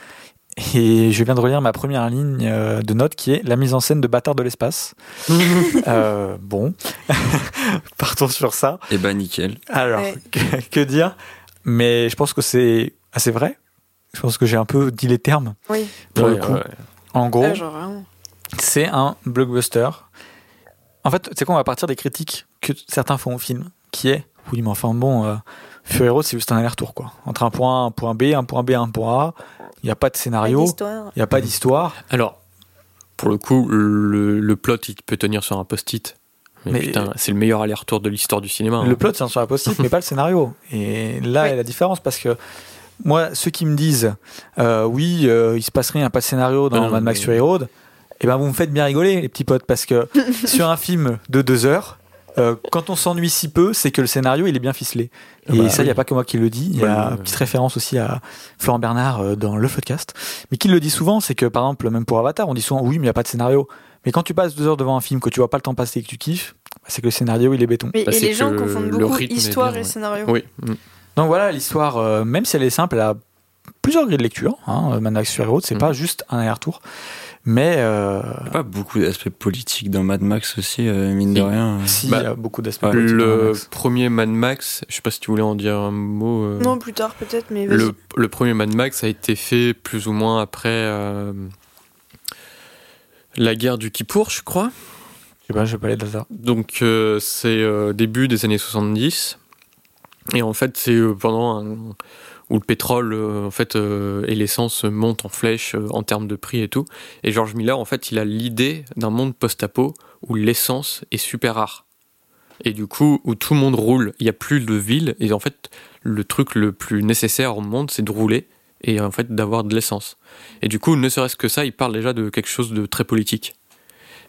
Et je viens de relire ma première ligne euh, de notes qui est la mise en scène de Bâtard de l'espace. *laughs* Euh, bon, *laughs* partons sur ça. Eh ben, nickel. Alors, Ouais. que, que dire? Mais je pense que c'est assez vrai. Je pense que j'ai un peu dit les termes Oui, pour le coup. ouais. En gros, Ah, c'est un blockbuster. En fait, c'est quoi? On va partir des critiques que certains font au film, qui est oui, mais enfin bon, euh, Fury Road, c'est juste un aller-retour quoi. Entre un point A, un point B, un point B, un point A. Il n'y a pas de scénario, il n'y a pas d'histoire. Alors, pour le coup, le, le plot, il peut tenir sur un post-it. Mais, Mais- putain, c'est le meilleur aller-retour de l'histoire du cinéma. hein. Le plot tient sur la post-it, mais pas le scénario. Et là, il y a la différence parce que moi, ceux qui me disent euh, oui, euh, il se passe rien, pas de scénario dans non, Mad Max Fury Road, et ben vous me faites bien rigoler, les petits potes, parce que *laughs* sur un film de deux heures, euh, quand on s'ennuie si peu, c'est que le scénario il est bien ficelé. Et Bah, ça, il n'y a pas que moi qui le dis. Il y a Ouais, une petite référence aussi à Florent Bernard euh, dans le podcast. Mais qui le dit souvent, c'est que par exemple, même pour Avatar, on dit souvent oui, mais il n'y a pas de scénario. Mais quand tu passes deux heures devant un film, que tu vois pas le temps passer et que tu kiffes, bah, c'est que le scénario il est béton. Mais, Bah, et les gens confondent le beaucoup histoire bien, et ouais. scénario. Oui. mm. Donc voilà, l'histoire, euh, même si elle est simple, elle a plusieurs grilles de lecture. Hein, Mad Max Fury Road, c'est Mhm. pas juste un aller-retour. Mais euh, Il y a pas beaucoup d'aspects politiques dans Mad Max aussi, euh, mine de rien. si, Bah, il y a beaucoup d'aspects. Ouais. politiques dans Mad Le Max. premier Mad Max, je sais pas si tu voulais en dire un mot. euh, Non, plus tard peut-être, mais le, le premier Mad Max a été fait plus ou moins après euh, la guerre du Kippour, je crois. Je sais pas, je vais pas les datas. Donc euh, c'est euh, début des années 70. Et en fait, c'est euh, pendant un, où le pétrole euh, en fait, euh, et l'essence montent en flèche euh, en termes de prix et tout. Et George Miller, en fait, il a l'idée d'un monde post-apo où l'essence est super rare. Et du coup, où tout le monde roule, il n'y a plus de ville. Et en fait, le truc le plus nécessaire au monde, c'est de rouler et en fait d'avoir de l'essence. Et du coup, ne serait-ce que ça, il parle déjà de quelque chose de très politique.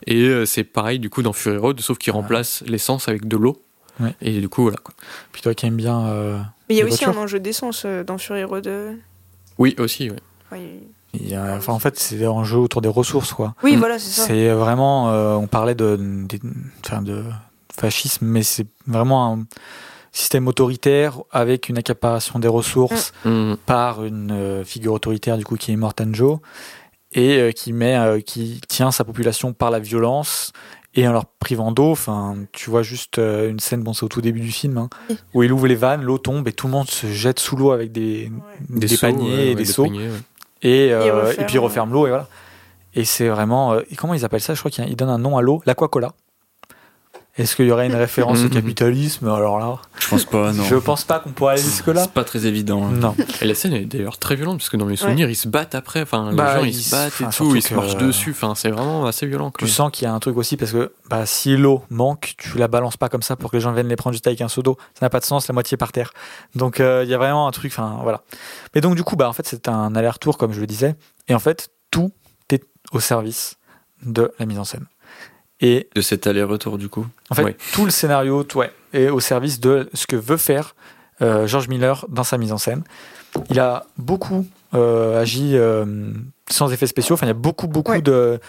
Et c'est pareil du coup dans Fury Road, sauf qu'il Ouais. remplace l'essence avec de l'eau. Ouais. Et du coup, voilà. Quoi. Puis toi qui aimes bien. euh, Mais il y a aussi voitures. un enjeu d'essence euh, dans Fury Road. euh. Oui, aussi. il y a- enfin, en fait, c'est un jeu autour des ressources, quoi. Oui, Mm. voilà, c'est ça. C'est vraiment. euh, on parlait de, enfin, de fascisme, mais c'est vraiment un système autoritaire avec une accaparation des ressources Mhm. par une euh, figure autoritaire, du coup, qui est Mortan Joe, et euh, qui, met, euh, qui tient sa population par la violence et en leur privant d'eau. Enfin, tu vois juste euh, une scène, bon, c'est au tout début du film, hein, où il ouvre les vannes, l'eau tombe et tout le monde se jette sous l'eau avec des, des, seaux, paniers ouais, et des seaux. paniers, ouais. Et, euh, Et et, referme, puis il referme l'eau et voilà. Et c'est vraiment. euh, et comment ils appellent ça? Je crois qu'ils donnent un nom à l'eau, l'aquacola. Est-ce qu'il y aurait une référence au Mhm. capitalisme Alors là, Je pense pas, non. je pense pas qu'on pourrait aller jusque-là. C'est pas très évident. hein. Non. Et la scène est d'ailleurs très violente parce que dans mes souvenirs ils se battent après, enfin les Bah, gens ils, ils se battent et tout, ils se marchent dessus, enfin c'est vraiment assez violent. Tu sens qu'il y a un truc aussi parce que bah, si l'eau manque, tu la balances pas comme ça pour que les gens viennent les prendre juste avec un seau d'eau. Ça n'a pas de sens, la moitié par terre. Donc euh, il y a vraiment un truc, enfin voilà. Mais donc du coup, bah, en fait, c'est un aller-retour, comme je le disais. Et en fait, tout est au service de la mise en scène. Et De cet aller-retour, du coup. En fait, Ouais. tout le scénario tout, ouais, est au service de ce que veut faire euh, George Miller dans sa mise en scène. Il a beaucoup euh, agi euh, sans effets spéciaux. Enfin, il y a beaucoup, beaucoup Ouais. de,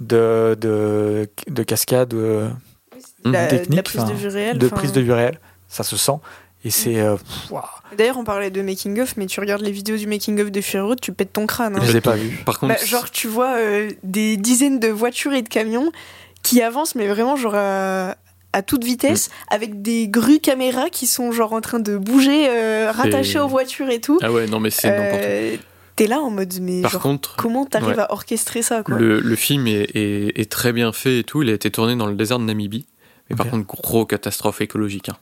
de, de, de cascades, euh, La, technique, la prise de vue réelle. de enfin. prise de vue réelle. Ça se sent. Et c'est. euh, D'ailleurs, on parlait de making of, mais tu regardes les vidéos du making of de Fury Road, tu pètes ton crâne. hein. je l'ai pas vu. Par contre, Bah, genre, tu vois euh, des dizaines de voitures et de camions qui avancent, mais vraiment, genre, à, à toute vitesse, Mm. avec des grues caméras qui sont, genre, en train de bouger, euh, rattachées aux voitures et tout. ah ouais non mais c'est n'importe quoi. Euh, T'es là en mode, mais Par genre, contre, comment t'arrives ouais. à orchestrer ça, quoi? Le, le film est, est- est très bien fait et tout. Il a été tourné dans le désert de Namibie. Mais par contre, gros catastrophe écologique. hein.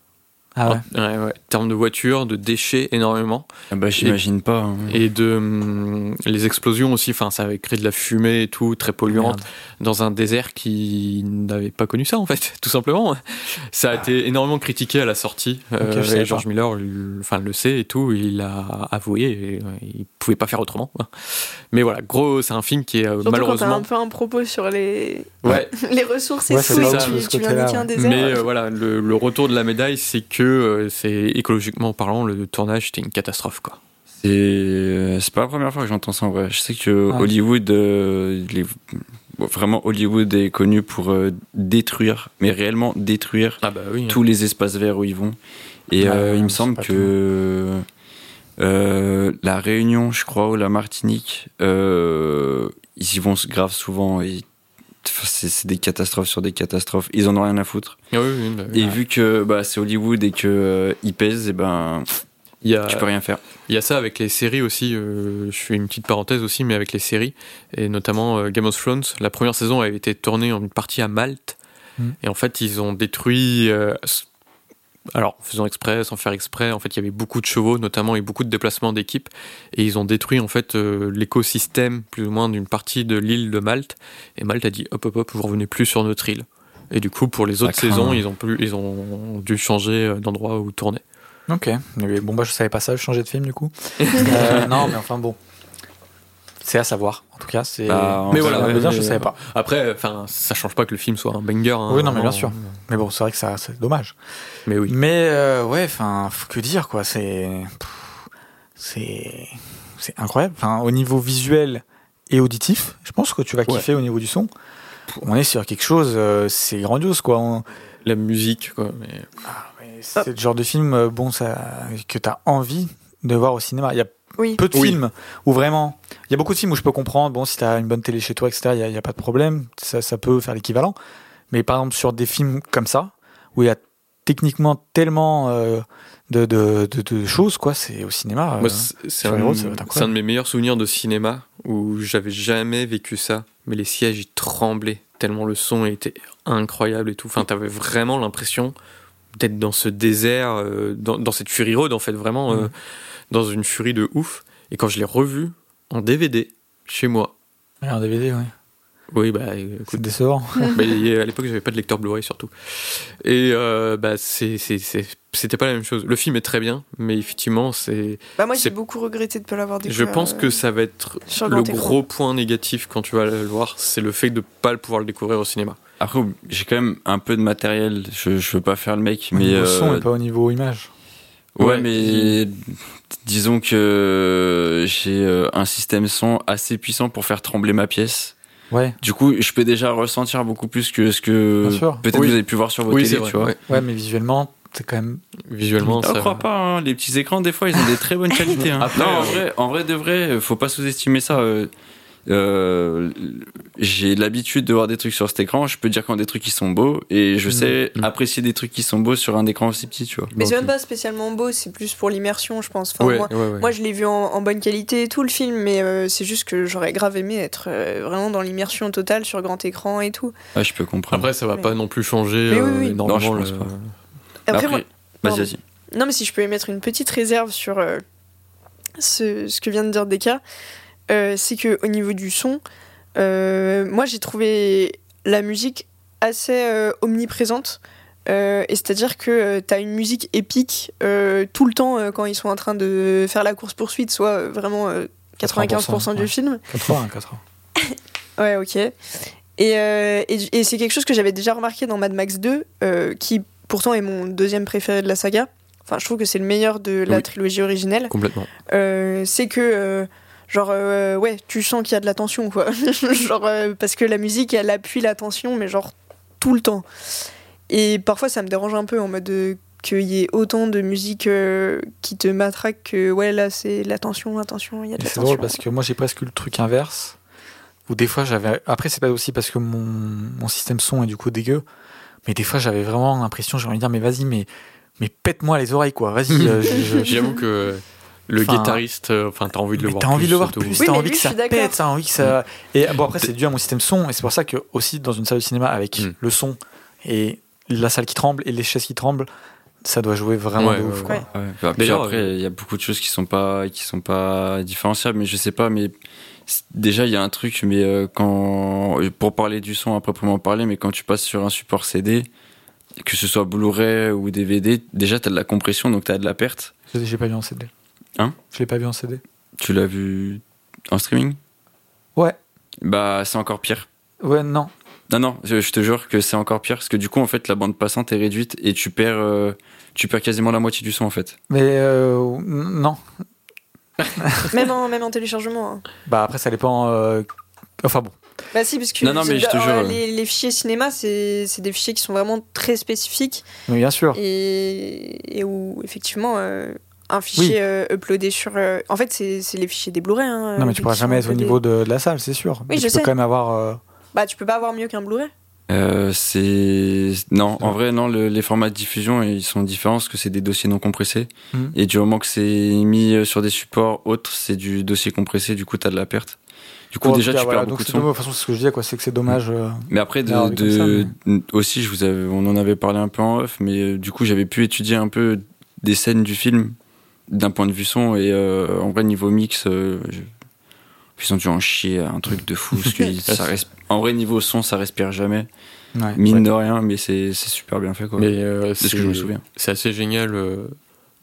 Ah ouais. En, ouais, ouais. En termes de voitures, de déchets énormément. Ah bah, j'imagine pas. hein. Et de hum, les explosions aussi, enfin ça avait créé de la fumée et tout, très polluante, Merde. dans un désert qui n'avait pas connu ça en fait, *laughs* tout simplement. Ça a été énormément critiqué à la sortie. Euh, et George Miller, il- enfin le sait et tout, il a avoué, et, euh, il pouvait pas faire autrement. Mais voilà, gros, c'est un film qui est euh, Surtout quand malheureusement. un peu un propos sur les, Ouais, *laughs* les ressources et Ouais, tout, et tu, viens un désert. mais euh, voilà, le, le retour de la médaille, c'est que euh, c'est écologiquement parlant, le tournage c'était une catastrophe quoi. C'est euh, c'est pas la première fois que j'entends ça en vrai. Je sais que Ah. Hollywood, euh, les- bon, vraiment Hollywood est connu pour euh, détruire, mais réellement détruire Ah bah oui. tous les espaces verts où ils vont. Et Ah, euh, il me semble que la Réunion, je crois, ou la Martinique, ils y vont grave souvent. Et c'est c'est des catastrophes sur des catastrophes. Ils en ont rien à foutre. Ah oui, oui, bah oui. Et vu que bah, c'est Hollywood et que euh, pèsent, et ben Il y a, tu peux rien faire. Il y a ça avec les séries aussi. euh, je fais une petite parenthèse aussi, mais avec les séries et notamment euh, Game of Thrones. La première saison a été tournée en une partie à Malte Mm. et en fait ils ont détruit. Alors, en faisant exprès, sans faire exprès, en fait, il y avait beaucoup de chevaux, notamment, et beaucoup de déplacements d'équipes, et ils ont détruit en fait euh, l'écosystème plus ou moins d'une partie de l'île de Malte. Et Malte a dit hop hop hop, vous revenez plus sur notre île. Et du coup, pour les autres saisons, ils ont plus, ils ont dû changer euh, d'endroit où tourner. Ok. Bon, bah, je savais pas ça, je changeais de film du coup. *laughs* Euh, non, mais enfin bon. C'est à savoir. En tout cas, c'est. Bah, Mais voilà, ouais, dire, je mais- savais pas. Après, enfin, ça change pas que le film soit un banger. hein, Oui, non, mais bien sûr. Mais bon, c'est vrai que ça, c'est dommage. Mais oui. Mais euh, ouais, enfin, faut que dire quoi, c'est c'est c'est incroyable. Enfin, au niveau visuel et auditif, je pense que tu vas Ouais. kiffer au niveau du son. On est sur quelque chose, euh, c'est grandiose quoi. On- La musique, quoi. Mais... ah, mais c'est le genre de film, euh, bon, ça que t'as envie de voir au cinéma. Il y a Oui. peu de Oui. films où vraiment, il y a beaucoup de films où je peux comprendre. Bon, si t'as une bonne télé chez toi, etc., il y a, pas de problème, ça, ça peut faire l'équivalent. Mais par exemple sur des films comme ça, où il y a techniquement tellement euh, de, de, de, de choses, quoi, c'est au cinéma. euh, Moi, c'est un, de mes meilleurs souvenirs de cinéma où j'avais jamais vécu ça. Mais les sièges, ils tremblaient tellement le son était incroyable et tout. Enfin, t'avais vraiment l'impression d'être dans ce désert, euh, dans, dans cette Fury Road, en fait, vraiment euh, Mhm. Dans une furie de ouf. Et quand je l'ai revu en DVD chez moi, Ouais, en DVD, ouais. Oui, bah écoute, C'est décevant. bah, à l'époque j'avais pas de lecteur Blu-ray surtout. Et euh, bah c'est c'est- c'est- c'était pas la même chose. Le film est très bien, mais effectivement c'est. Bah moi j'ai beaucoup regretté de pas l'avoir Je découvert. pense euh, que ça va être sur le gros point négatif quand tu vas le voir, c'est le fait de pas le pouvoir le découvrir au cinéma. Après, j'ai quand même un peu de matériel. Je, je veux pas faire le mec, Au mais niveau euh, son et pas au niveau image. Ouais, Ouais, mais disons que j'ai euh, un système son assez puissant pour faire trembler ma pièce. Ouais, Du coup, je peux déjà ressentir beaucoup plus que ce que peut-être Oui. vous avez pu voir sur vos Oui, vrai. tu vois. ouais. ouais, mais visuellement, c'est quand même. Visuellement, Je ça. crois pas, hein, les petits écrans, des fois, ils ont des très bonnes qualités. hein. *laughs* Après, non, en euh, vrai, en vrai de vrai, faut pas sous-estimer ça. euh, euh, j'ai l'habitude de voir des trucs sur cet écran. Je peux dire quand des trucs qui sont beaux et je Mhm. sais Mhm. apprécier des trucs qui sont beaux sur un écran aussi petit, tu vois. Mais c'est même pas spécialement beau, c'est plus pour l'immersion, je pense. Enfin, Ouais, moi, ouais, ouais. moi, je l'ai vu en, en bonne qualité et tout le film, mais euh, c'est juste que j'aurais grave aimé être euh, vraiment dans l'immersion totale sur grand écran et tout. Ouais, je peux comprendre. Après, ça va Mais- pas non plus changer oui, oui. énormément. Non, je pense le- pas. Après, Après, moi- vas-y, vas-y. Non, mais si je peux émettre une petite réserve sur euh, ce, ce que vient de dire Deka, euh, c'est que au niveau du son, euh, moi j'ai trouvé la musique assez euh, omniprésente. Et c'est-à-dire que tu as une musique épique tout le temps quand ils sont en train de faire la course-poursuite, soit euh, vraiment euh, 95% du ouais. film. 80, 80. Ouais, ok. Et, et, et c'est quelque chose que j'avais déjà remarqué dans Mad Max 2, euh, qui pourtant est mon deuxième préféré de la saga. Enfin, je trouve que c'est le meilleur de la Oui. trilogie originelle. Complètement. C'est que, genre, euh, ouais, tu sens qu'il y a de la tension, quoi. *laughs* genre, euh, parce que la musique, elle appuie la tension, mais genre, tout le temps. Et parfois, ça me dérange un peu en mode euh, qu'il y ait autant de musique euh, qui te matraque que, ouais, là, c'est la tension, attention, il y a de c'est drôle parce que moi j'ai presque eu le truc inverse. Où des fois j'avais. Après, c'est pas aussi parce que mon, mon système son est du coup dégueu. Mais des fois j'avais vraiment l'impression, j'ai envie de dire, mais vas-y, mais, mais pète-moi les oreilles quoi. Vas-y. euh, *laughs* J'avoue que le Enfin, guitariste, euh, enfin, t'as envie de le voir. t'as envie de le voir plus, t'as envie que ça pète, t'as envie que ça. Et bon, après, c'est dû à mon système son, et c'est pour ça que, aussi, dans une salle de cinéma avec Mm. le son et la salle qui tremble et les chaises qui tremblent, ça doit jouer vraiment Ouais, de ouf. ouais. quoi. Ouais. Ouais. Bah, D'ailleurs, après, il y a beaucoup de choses qui sont pas, qui sont pas différenciables, mais je sais pas, mais déjà, il y a un truc, mais euh, quand, pour parler du son à proprement parler, mais quand tu passes sur un support CD, que ce soit Blu-ray ou DVD, déjà, t'as de la compression, donc t'as de la perte. Je J'ai pas vu en CD. Hein Je l'ai pas vu en CD. Tu l'as vu en streaming? Ouais. Bah, c'est encore pire. Ouais, non. Non, non, je, je te jure que c'est encore pire, parce que du coup, en fait, la bande passante est réduite et tu perds, euh, tu perds quasiment la moitié du son, en fait. Mais euh, non. *laughs* même, en, même en téléchargement. hein. Bah après, ça dépend. euh, Enfin bon. Bah si, parce que Non, non, mais je te euh, jure. Les, les fichiers cinéma, c'est c'est des fichiers qui sont vraiment très spécifiques Mais bien sûr. et, et où effectivement euh, un fichier euh, uploadé sur... euh, en fait, c'est c'est les fichiers des Blu-ray. hein, non, mais euh, tu pourras qui sont jamais être au niveau de, de la salle, c'est sûr. Mais je tu peux sais. quand même avoir. euh, Bah tu peux pas avoir mieux qu'un Blu-ray. Euh, c'est non, en vrai non, le- les formats de diffusion ils sont différents parce que c'est des dossiers non compressés Mhm. et du moment que c'est mis euh, sur des supports autres, c'est du dossier compressé, du coup t'as de la perte. Du coup pour déjà tu voilà, perds beaucoup de son. De toute façon, c'est ce que je disais, quoi. C'est que c'est dommage. euh, Mais après de, d'avoir vu comme de- aussi je vous avais, on en avait parlé un peu en off, mais euh, du coup j'avais pu étudier un peu des scènes du film d'un point de vue son et euh, en vrai niveau mix, euh, je- ils ont dû en chier un truc de fou parce que *laughs* ça res- en vrai niveau son ça respire jamais ouais. mine Ouais. de rien mais c'est c'est super bien fait quoi. Mais euh, c'est ce que je me souviens. C'est assez génial euh,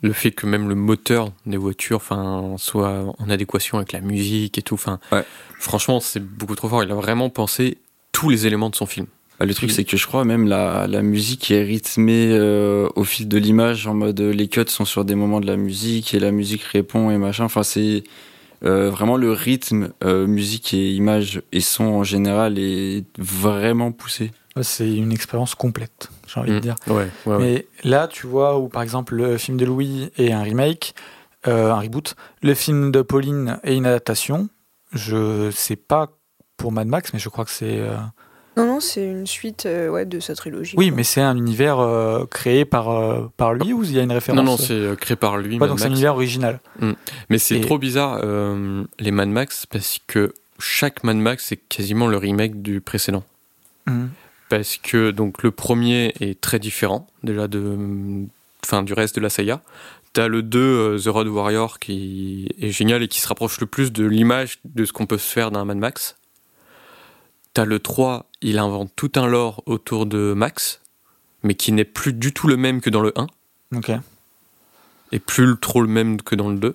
le fait que même le moteur des voitures enfin, soit en adéquation avec la musique et tout. Enfin, Ouais. Franchement, c'est beaucoup trop fort. Il a vraiment pensé tous les éléments de son film. Bah, le truc, Oui. c'est que je crois même la, la musique est rythmée euh, au fil de l'image, en mode euh, les cuts sont sur des moments de la musique et la musique répond et machin. Enfin, c'est euh, vraiment le rythme, euh, musique et image et son en général est vraiment poussé. C'est une expérience complète, j'ai envie de Mm. dire. Ouais, ouais, ouais. Mais là, tu vois, où par exemple le film de Louis est un remake, euh, un reboot, le film de Pauline est une adaptation. Je sais pas pour Mad Max, mais je crois que c'est. Non, non, c'est une suite euh, ouais, de sa trilogie. Oui, quoi. mais c'est un univers euh, créé par, euh, par lui ou il y a une référence Non, non, c'est euh, créé par lui. Ouais, donc c'est un univers original. Mais c'est Et- trop bizarre, euh, les Mad Max, parce que chaque Mad Max, c'est quasiment le remake du précédent. Mhm. Parce que donc le premier est très différent, déjà, de, enfin, du reste de la saga. T'as le 2, euh, The Road Warrior, qui est génial et qui se rapproche le plus de l'image de ce qu'on peut se faire d'un Mad Max. T'as le 3, il invente tout un lore autour de Max, mais qui n'est plus du tout le même que dans le 1, Ok. et plus trop le même que dans le 2.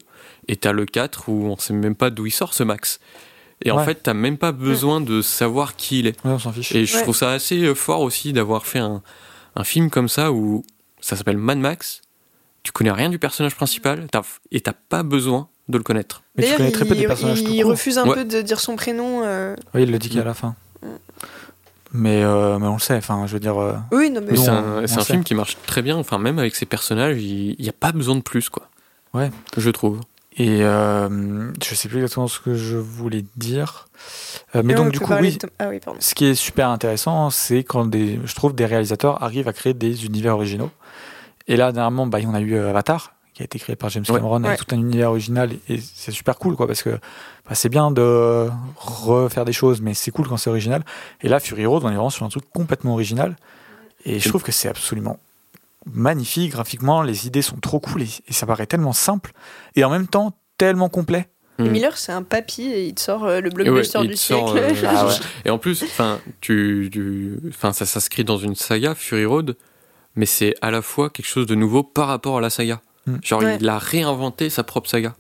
Et t'as le 4 où on sait même pas d'où il sort ce Max. Et en fait, t'as même pas besoin de savoir qui il est. Ouais, on s'en fiche. Et je Ouais. trouve ça assez euh, fort aussi d'avoir fait un, un film comme ça où ça s'appelle Mad Max. Tu connais rien du personnage principal et t'as pas besoin de le connaître. Mais tu connais très peu des il- personnages Il, tout court. refuse un Ouais. peu de dire son prénom. euh. Oui, il le dit qu'à la fin. Mais, euh, mais on le sait, enfin, je veux dire. euh, Oui, non, mais Mais c'est un, film qui marche très bien. Enfin, même avec ses personnages, il n'y a pas besoin de plus, quoi. Ouais. Je trouve. Et euh, je sais plus exactement ce que je voulais dire. Euh, mais donc, on du coup, oui, de Ah oui, ce qui est super intéressant, c'est quand des, je trouve des réalisateurs arrivent à créer des univers originaux. Et là, dernièrement, bah, on a eu Avatar, qui a été créé par James Ouais. Cameron, avec Ouais. tout un univers original. Et c'est super cool, quoi, parce que bah, c'est bien de refaire des choses, mais c'est cool quand c'est original. Et là, Fury Road, on est vraiment sur un truc complètement original. Et je trouve que c'est absolument magnifique graphiquement. Les idées sont trop cool et, et ça paraît tellement simple. Et en même temps, tellement complet. Et Mm. Miller, c'est un papy et il te sort euh, le ouais, blockbuster du sort, siècle. euh, Ah ouais. *laughs* Et en plus, enfin, tu, tu- enfin, ça s'inscrit dans une saga, Fury Road, mais c'est à la fois quelque chose de nouveau par rapport à la saga. Mm. Genre, Ouais. il a réinventé sa propre saga.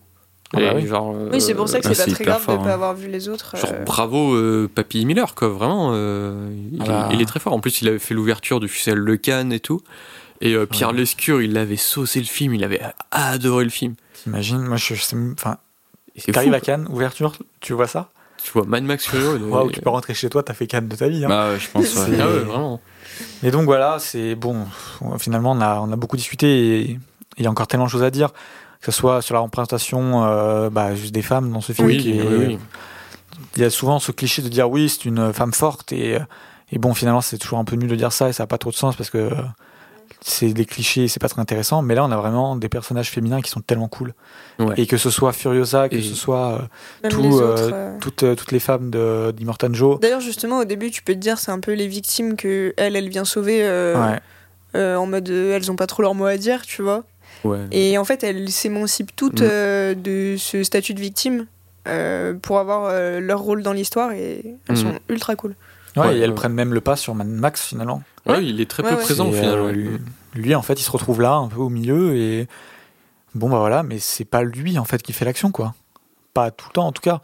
Ah bah oui. genre, Oui, c'est pour ça que c'est c'est pas très grave fort, de ne pas hein. avoir vu les autres. Genre euh. bravo euh, Papy Miller quoi vraiment euh, il, Ah bah. est, il est très fort en plus il avait fait l'ouverture du Fussel Le Cannes et tout et euh, Pierre Ouais. Lescure il avait saucé le film il avait adoré le film T'imagines, moi je, sais, enfin, t'arrives à Cannes, ouverture, tu vois ça tu vois Mad Max Fury Road Waouh, tu peux rentrer chez toi, t'as fait Cannes de ta vie. hein. Bah je pense. Ouais. ah ouais vraiment Et donc voilà, c'est bon. Finalement, on a, on a beaucoup discuté et il y a encore tellement de choses à dire, que ce soit sur la représentation euh, bah, juste des femmes dans ce film. oui, qui est- oui, oui. Il y a souvent ce cliché de dire oui, c'est une femme forte et, et bon, finalement, c'est toujours un peu nul de dire ça et ça n'a pas trop de sens parce que c'est des clichés, et c'est pas très intéressant. Mais là, on a vraiment des personnages féminins qui sont tellement cool. Ouais. Et que ce soit Furiosa, que Et- ce soit euh, Même tout, les euh, autres. euh. toutes, euh, toutes les femmes de- d'Immortan Joe. D'ailleurs, justement, au début, tu peux te dire c'est un peu les victimes que elle, elle vient sauver euh, Ouais. euh, en mode euh, elles ont pas trop leur mot à dire, tu vois. Ouais. Et en fait, elles s'émancipent toutes Mm. euh, de ce statut de victime euh, pour avoir euh, leur rôle dans l'histoire et elles Mm. sont ultra cool. Ouais, Ouais, et elles ouais. prennent même le pas sur Mad Max finalement. Ouais, Ouais. il est très Ouais, peu ouais. présent au final euh, lui, lui, en fait, il se retrouve là, un peu au milieu, et bon, bah voilà, mais c'est pas lui, en fait, qui fait l'action, quoi. Pas tout le temps, en tout cas.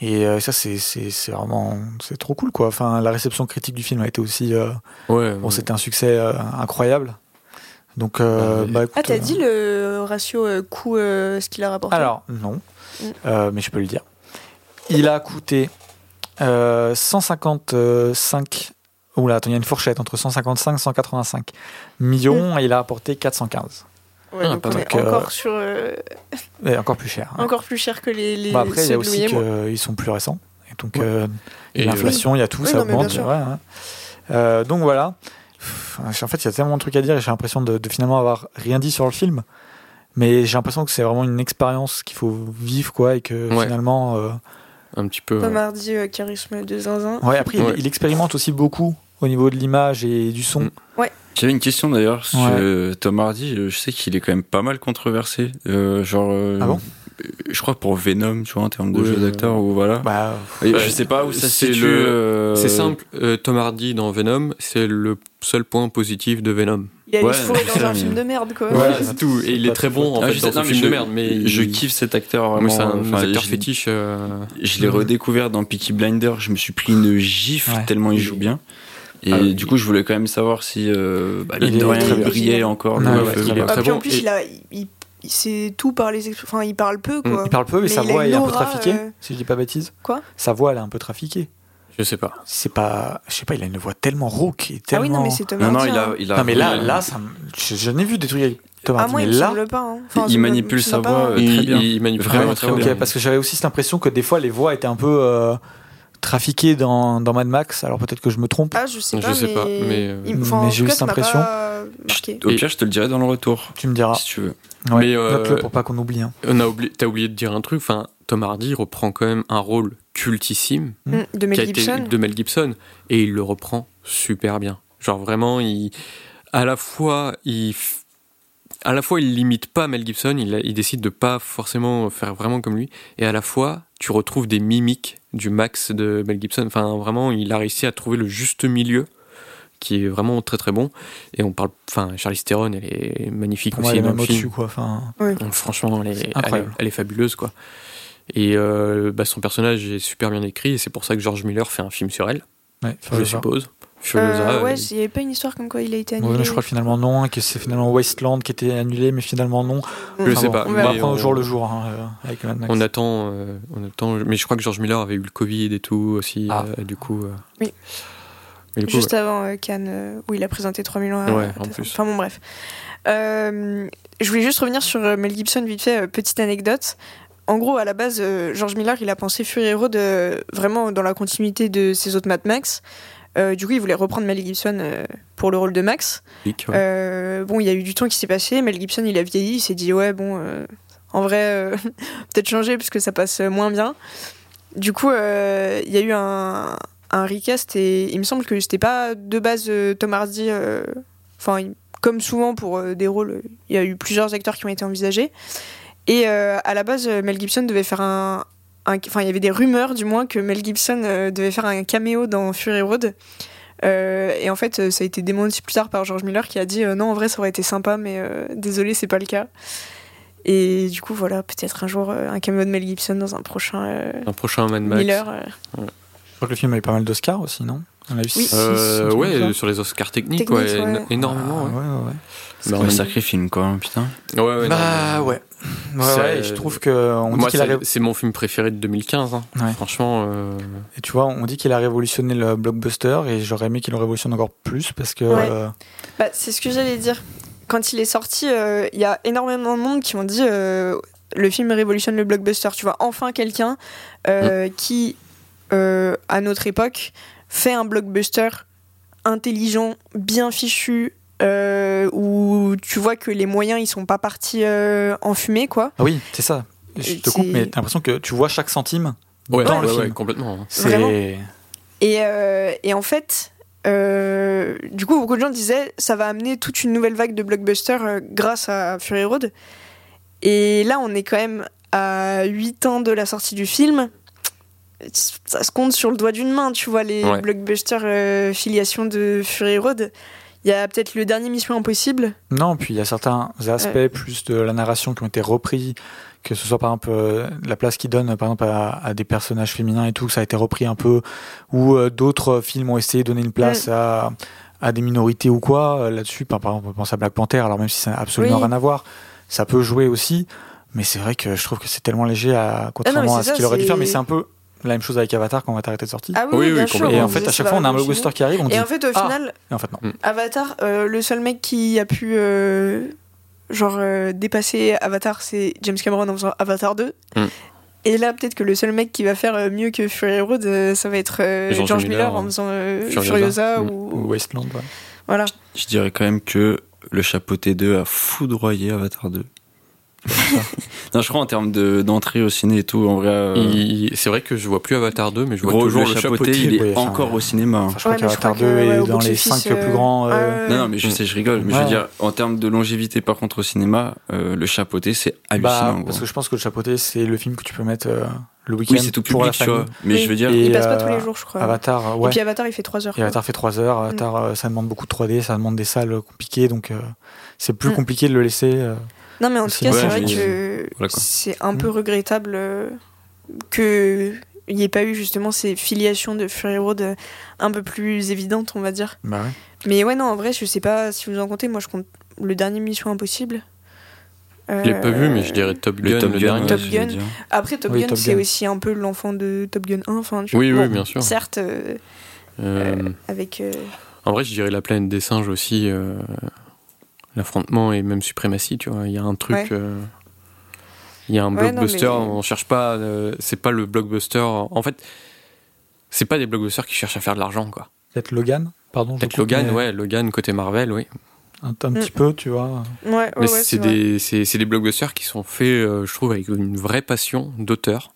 Et euh, ça, c'est c'est- c'est vraiment. C'est trop cool, quoi. Enfin, la réception critique du film a été aussi. euh, ouais, bon, ouais. c'était un succès euh, incroyable. Donc, euh, Ah, bah écoute. Ah, t'as euh, dit le ratio euh, coût, euh, ce qu'il a rapporté Alors, non, Mm. Euh, mais je peux le dire. Il a coûté euh, 155. Oula, attends, il y a une fourchette entre 155 et 185 millions, et il a apporté 415. Ouais, Ah, donc on est euh, encore, sur, euh, *laughs* Et encore plus cher. hein. encore plus cher que les, les Bon, après, il y a aussi qu'ils sont plus récents. Et donc, Ouais. euh, Et, l'inflation, il y a tout, Oui, ça non, augmente. ouais. Euh, donc voilà. En fait, il y a tellement de trucs à dire et j'ai l'impression de, de finalement avoir rien dit sur le film. Mais j'ai l'impression que c'est vraiment une expérience qu'il faut vivre, quoi, et que Ouais. finalement. euh, un petit peu Tom ouais. Hardy, euh, charisme de zinzin. Ouais, après, il- Ouais. Il, expérimente aussi beaucoup au niveau de l'image et du son. Mm. J'avais une question d'ailleurs sur Ouais. Tom Hardy. Je sais qu'il est quand même pas mal controversé. Euh, genre. euh, Ah bon? Je crois pour Venom, tu vois, en termes de Ouais. jeu d'acteur ou voilà. Bah, Et je sais pas où ça se C'est situe. le- euh, c'est simple euh, Tom Hardy dans Venom c'est le seul point positif de Venom Il a Ouais, dans un film de merde, quoi. Ouais, *laughs* c'est tout et il est très bon en Ah, fait dans non, mais film je- de merde mais Je il- kiffe cet acteur vraiment. c'est un Enfin, acteur fétiche euh, Je l'ai Mhm. redécouvert dans Peaky Blinder, je me suis pris une gifle Ouais. tellement il joue bien. Et Ah, du coup, je voulais quand même savoir si euh, bah, Il il brillait encore. Le ouais, Très en plus, Et- il a, il- c'est tout par les, enfin, il parle peu, quoi. il parle peu, mais, Mais sa il a voix est un peu trafiquée, euh, si je dis pas bêtise. Quoi? Sa voix, elle est un peu trafiquée. je sais pas C'est pas. Je sais pas, il a une voix tellement rauque et Ah tellement. oui, non, mais c'est Tom Non, il a, il a. Non, mais là, là ça je, je n'ai vu des trucs avec Tom Ah, Hardy, moi, mais il là. pas. hein. Enfin, Il me- manipule sa pas- voix, euh, très il, bien. il manipule Vraiment très bien. parce que j'avais aussi cette impression que des fois les voix étaient un peu euh, trafiquées dans, dans Mad Max. Alors peut-être que je me trompe. Ah, je sais Je pas, sais mais... pas, mais, euh, il- enfin, mais j'ai eu cette impression. pas. Au Et- pire, je te le dirai dans le retour, Tu me diras. si tu veux. Ouais, Mais, euh, Note-le pour pas qu'on oublie. hein. on a oublié t'as oublié de dire un truc enfin Tom Hardy reprend quand même un rôle cultissime Mm, De Mel qui a Gibson. été de Mel Gibson et il le reprend super bien. Genre vraiment, il à la fois il à la fois il limite pas Mel Gibson, il, il décide de pas forcément faire vraiment comme lui, et à la fois tu retrouves des mimiques du Max de Mel Gibson. Enfin, vraiment, il a réussi à trouver le juste milieu qui est vraiment très très bon. Et on parle, enfin, Charlize Theron, elle est magnifique Pour aussi elle est même au-dessus, quoi. Enfin, Donc, franchement, elle est, elle est, incroyable. elle est fabuleuse, quoi. Et euh, bah, son personnage est super bien écrit, et c'est pour ça que George Miller fait un film sur elle, ouais, je suppose. Furiosa, Euh, ouais, il n'y avait pas une histoire comme quoi il a été Ouais, annulé. mais je crois que finalement non, et que c'est finalement Wasteland qui était annulé, mais finalement non. Je sais bon, pas, On va apprendre au jour le jour hein, euh, avec Mad Max. on attend, euh, on attend. Mais je crois que George Miller avait eu le Covid et tout aussi, Ah. euh, du coup. euh, Oui. mais du coup, Juste avant euh, Cannes, euh, où il a présenté 3 millions à Ouais, en plus. Enfin bon, bref. Euh, je voulais juste revenir sur Mel Gibson, vite fait, petite anecdote. En gros, à la base, George Miller, il a pensé Fury Road euh, vraiment dans la continuité de ses autres Mad Max. Euh, du coup, il voulait reprendre Mel Gibson euh, pour le rôle de Max. ouais. Euh, bon, il y a eu du temps qui s'est passé. Mel Gibson, il a vieilli. Il s'est dit, ouais, bon, en vrai, *laughs* peut-être changer parce que ça passe moins bien. Du coup, il y a eu un, un recast et il me semble que c'était pas de base Tom Hardy. Enfin, comme souvent pour des rôles, il y a eu plusieurs acteurs qui ont été envisagés. Et à la base, Mel Gibson devait faire un. Enfin, il y avait des rumeurs, du moins, que Mel Gibson euh, devait faire un caméo dans Fury Road. Euh, et en fait, euh, ça a été démenti plus tard par George Miller qui a dit euh, non, en vrai, ça aurait été sympa, mais euh, désolé, c'est pas le cas. Et du coup, voilà, peut-être un jour euh, un caméo de Mel Gibson dans un prochain euh, Un prochain Mad Max. Miller. euh. Je crois que le film a eu pas mal d'Oscars aussi, non? On a eu Oui. six, Euh, ouais, sur les Oscars techniques, ouais, ouais. énormément. Ah, ouais. ouais, ouais, ouais. C'est Bah, un sacré film, quoi, hein, putain. Ouais, ouais, bah non, ouais. Ouais, C'est- ouais, et je trouve que on dit Moi, qu'il a c'est ré- c'est mon film préféré de 2015. hein. Ouais. Franchement, euh, et tu vois, on dit qu'il a révolutionné le blockbuster et j'aurais aimé qu'il le révolutionne encore plus parce que Ouais. euh, Bah, c'est ce que j'allais dire. Quand il est sorti, euh, il y a énormément de monde qui ont dit euh, le film révolutionne le blockbuster. Tu vois, enfin quelqu'un euh, qui, euh, à notre époque, fait un blockbuster intelligent, bien fichu, euh, où tu vois que les moyens ils sont pas partis euh, en fumée, quoi. ah oui, c'est ça. Je te coupe, mais t'as l'impression que tu vois chaque centime ouais, dans ouais, le ouais, film. complètement. C'est Et, euh, et en fait, euh, du coup, beaucoup de gens disaient ça va amener toute une nouvelle vague de blockbusters euh, grâce à Fury Road. Et là, on est quand même à 8 ans de la sortie du film. Ça se compte sur le doigt d'une main, tu vois, les Ouais. blockbusters euh, filiation de Fury Road. Il y a peut-être le dernier Mission Impossible. Non, puis il y a certains aspects plus de la narration qui ont été repris, que ce soit par exemple euh, la place qu'ils donnent par exemple à, à des personnages féminins et tout, ça a été repris un peu, ou euh, d'autres films ont essayé de donner une place à, à des minorités ou quoi. euh, Là-dessus, par, par exemple, on pense à Black Panther, alors même si ça n'a absolument Oui. rien à voir, ça peut jouer aussi. Mais c'est vrai que je trouve que c'est tellement léger à, contrairement c'est à ce qu'il aurait dû faire. Mais c'est un peu la même chose avec Avatar quand on va t'arrêter de sortie. Ah oui, Oui, oui, bien sûr. et en fait, à chaque fois, on a un blockbuster qui arrive, on dit Et en fait, au Ah final, Et en fait, non. Avatar, euh, le seul mec qui a pu euh, genre euh, dépasser Avatar, c'est James Cameron en faisant Avatar 2. Mm. Et là, peut-être que le seul mec qui va faire mieux que Fury Road, ça va être euh, George George, Miller, Miller, en hein. faisant euh, Furiosa. Furiosa, Mm. Ou ou Wasteland, ouais. voilà. Je dirais quand même que le chapeauté 2 a foudroyé Avatar 2. *laughs* non, je crois en termes de- d'entrée au ciné et tout, en vrai. euh, C'est vrai que je vois plus Avatar 2, mais je vois gros, toujours le le chapeauté, chapeauté. il est encore au cinéma. hein. Enfin, je crois Ouais, qu'Avatar crois 2 que, ouais, est dans les box-office, 5 plus euh, grands. euh, ouais. Non, non, mais je Mm. sais, je rigole. Mais je Ouais. veux dire, en termes de longévité, par contre, au cinéma, euh, le chapeauté, c'est Bah, hallucinant. parce gros. que je pense que le chapeauté, c'est le film que tu peux mettre euh, le week-end Oui, c'est tout pour public, tu vois. Mais Oui. je veux dire, Et, Il passe pas euh, tous les jours, je crois. Avatar, euh, Et ouais. puis Avatar, il fait 3 heures. Et Avatar fait 3 heures. Avatar, euh, ça demande beaucoup de 3D, ça demande des salles compliquées, donc euh, c'est plus Mm. compliqué de le laisser. Euh. Non, mais en tout cas, c'est vrai que Voilà, c'est un Mm. peu regrettable euh, que il n'y ait pas eu justement ces filiations de Fury Road euh, un peu plus évidentes, on va dire. Bah ouais. Mais ouais, non, en vrai, je sais pas si vous en comptez. Moi, je compte le dernier Mission Impossible. Je l'ai pas vu, mais je dirais Top le Gun, Top le Gun, dernier. ouais, Top Gun. dire. Après, Top Oui, Gun, c'est aussi un peu l'enfant de Top Gun 1. Enfin, tu Oui, vois, oui, bon, bien sûr. Certes, euh, Euh, avec. euh, En vrai, je dirais la planète des singes aussi. L'affrontement et même suprématie, tu vois. Il y a un truc. Ouais. euh, Il y a un Ouais, non, blockbuster, mais- on cherche pas. euh, c'est pas le blockbuster. En fait, c'est pas des blockbusters qui cherchent à faire de l'argent, quoi. Peut-être Logan, pardon. je Peut-être Logan, mais ouais, Logan côté Marvel, oui. Un, un Mm. petit peu, tu vois. Ouais, ouais, Mais ouais, c'est des, c'est, c'est des blockbusters qui sont faits, euh, je trouve, avec une vraie passion d'auteur.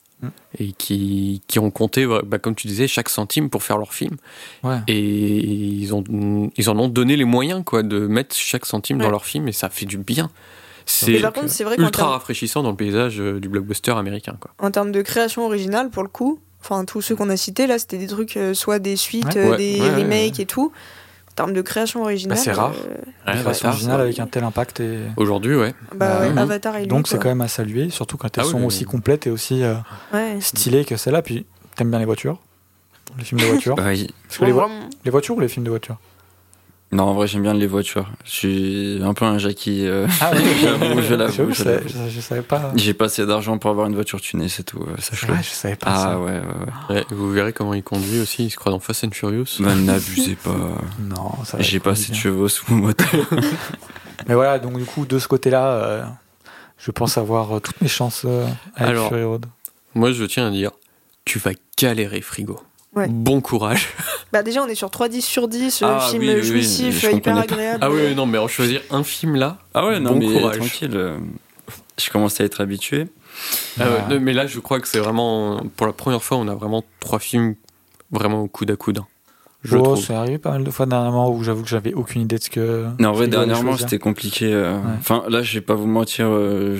Et qui, qui ont compté, bah, comme tu disais, chaque centime pour faire leur film. Ouais. Et ils, ont, ils en ont donné les moyens quoi, de mettre chaque centime dans leur film et ça fait du bien. C'est ultra termes, rafraîchissant dans le paysage euh, du blockbuster américain. Quoi. en termes de création originale, pour le coup, enfin tous ceux qu'on a cités là, c'était des trucs, euh, soit des suites, Ouais. euh, Ouais, des ouais, ouais, remakes et tout. En termes de création originale. Bah, c'est rare. euh, Une création originale avec un tel impact et Aujourd'hui, ouais. bah, Bah, ouais. Avatar et donc c'est quand même à saluer, surtout quand elles Ah sont oui, aussi oui. complètes et aussi euh, Ouais. stylées que celle-là. Puis t'aimes bien les voitures, les films de voitures. Oui. Parce que les, vo- Vraiment. les voitures ou les films de voitures? Non, en vrai, j'aime bien les voitures. Je suis un peu un Jackie. euh, Ah oui, *laughs* J'avoue, je l'avoue, je je, savais- l'avoue. je- je savais pas. J'ai pas assez d'argent pour avoir une voiture tunée, c'est tout. euh, vrai, je savais pas Ah ça. ouais, ouais, ouais. Ouais, Vous verrez comment il conduit aussi. Il se croit dans Fast and Furious. Bah, n'abusez pas. Non, ça va J'ai pas assez de chevaux sous mon moteur. *laughs* Mais voilà, donc du coup, de ce côté-là, euh, je pense avoir euh, toutes mes chances euh, avec Alors. Fury Road. Moi, je tiens à dire, tu vas galérer, frigo. Ouais. Bon courage. *laughs* Bah, déjà, on est sur 3-10 sur 10, euh, Ah, film oui, oui, oui, jouissif, je euh, hyper agréable. Ah oui, oui, non, mais en choisir un film là. Ah ouais, non, Bon mais courage. tranquille. euh, Je commence à être habitué. Ah Ouais. non, mais là, je crois que c'est vraiment. Pour la première fois, on a vraiment trois films vraiment au coude à coude. Je Oh, trouve. c'est arrivé pas mal de fois dernièrement où j'avoue que j'avais aucune idée de ce que. Non, en vrai, dernièrement, c'était compliqué. euh, Ouais. Enfin, là, je vais pas vous mentir, euh,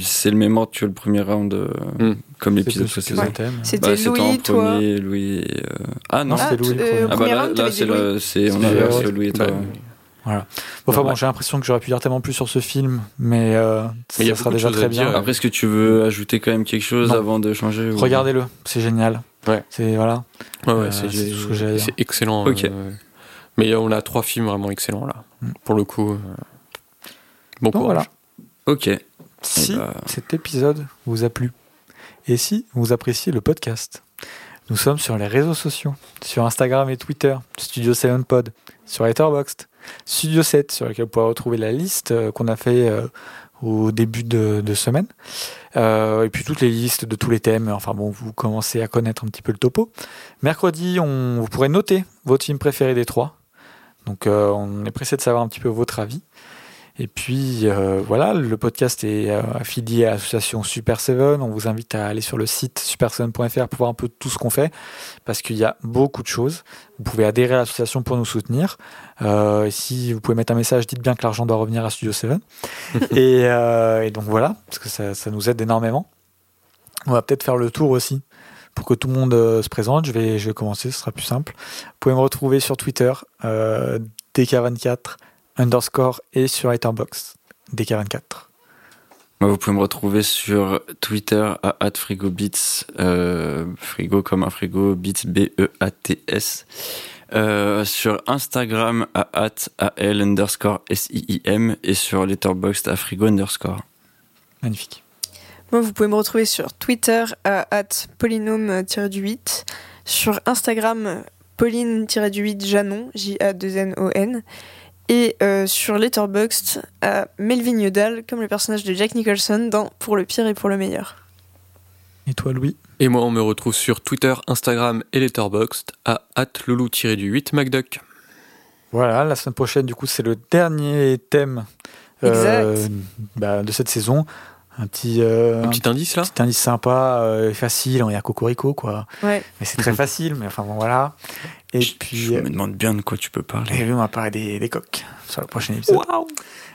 c'est le même ordre que le premier round, euh, Hmm. comme C'est l'épisode précédent. C'était Bah, c'était en Louis, toi. premier, Louis. euh, Ah non, Non, c'était Louis le premier. ah bah premier là, c'est Louis. le, c'est on a Louis. Louis et toi. Bon, enfin Ouais. bon, j'ai l'impression que j'aurais pu dire tellement plus sur ce film, mais, euh, ça sera déjà très bien. Après, est-ce que tu veux ajouter quand même quelque chose Non. avant de changer ou- Regardez-le, c'est génial. Ouais. C'est voilà. Ouais, ouais, Euh, c'est c'est tout ce que j'ai à dire. c'est excellent. Ok. euh, mais on a trois films vraiment excellents là. Mm. Pour le coup. euh, Bon Donc courage. voilà. Ok. Si Eh bah. cet épisode vous a plu et si vous appréciez le podcast, nous sommes sur les réseaux sociaux, sur Instagram et Twitter, Studio 7 Pod, sur Letterboxd, Studio 7 sur lequel vous pourrez retrouver la liste euh, qu'on a fait euh, au début de, semaine, Euh, et puis toutes les listes de tous les thèmes. Enfin bon, vous commencez à connaître un petit peu le topo. Mercredi, on, vous pourrez noter votre film préféré des trois. Donc euh, on est pressé de savoir un petit peu votre avis. Et puis euh, voilà, le podcast est affilié à l'association Super 7. On vous invite à aller sur le site super7.fr pour voir un peu tout ce qu'on fait, parce qu'il y a beaucoup de choses. Vous pouvez adhérer à l'association pour nous soutenir. Euh, si vous pouvez mettre un message, dites bien que l'argent doit revenir à Studio 7. *laughs* et, euh, et donc voilà, parce que ça, ça nous aide énormément. On va peut-être faire le tour aussi. Pour que tout le monde euh, se présente, je vais, je vais commencer, ce sera plus simple. Vous pouvez me retrouver sur Twitter, euh, DK24 underscore et sur Letterboxd, DK24. Moi, vous pouvez me retrouver sur Twitter à @frigobits, frigo comme un frigo, bits B E A T S. Euh, sur Instagram à @al underscore S I I M et sur Letterboxd à frigo underscore. Magnifique. Moi, vous pouvez me retrouver sur Twitter à polynôme-8, sur Instagram pauline-8 Janon, J-A-2-N-O-N, et euh, sur Letterboxd à Melvin Yodal, comme le personnage de Jack Nicholson dans Pour le pire et pour le meilleur. Et toi, Louis? Et moi, on me retrouve sur Twitter, Instagram et Letterboxd à loulou-du-8 MacDuck. Voilà, la semaine prochaine, du coup, c'est le dernier thème euh, Exact. bah, de cette saison. Un petit, euh, Un petit indice là petit indice sympa, euh, facile, on y a Cocorico, quoi. Ouais. Mais c'est très facile, mais enfin bon, voilà. Et Je- puis, je euh, me demande bien de quoi tu peux et parler. oui, on va parler des, des coques sur le prochain épisode.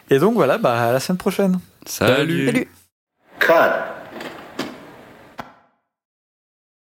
Et donc voilà, bah, à la semaine prochaine. Salut. Salut.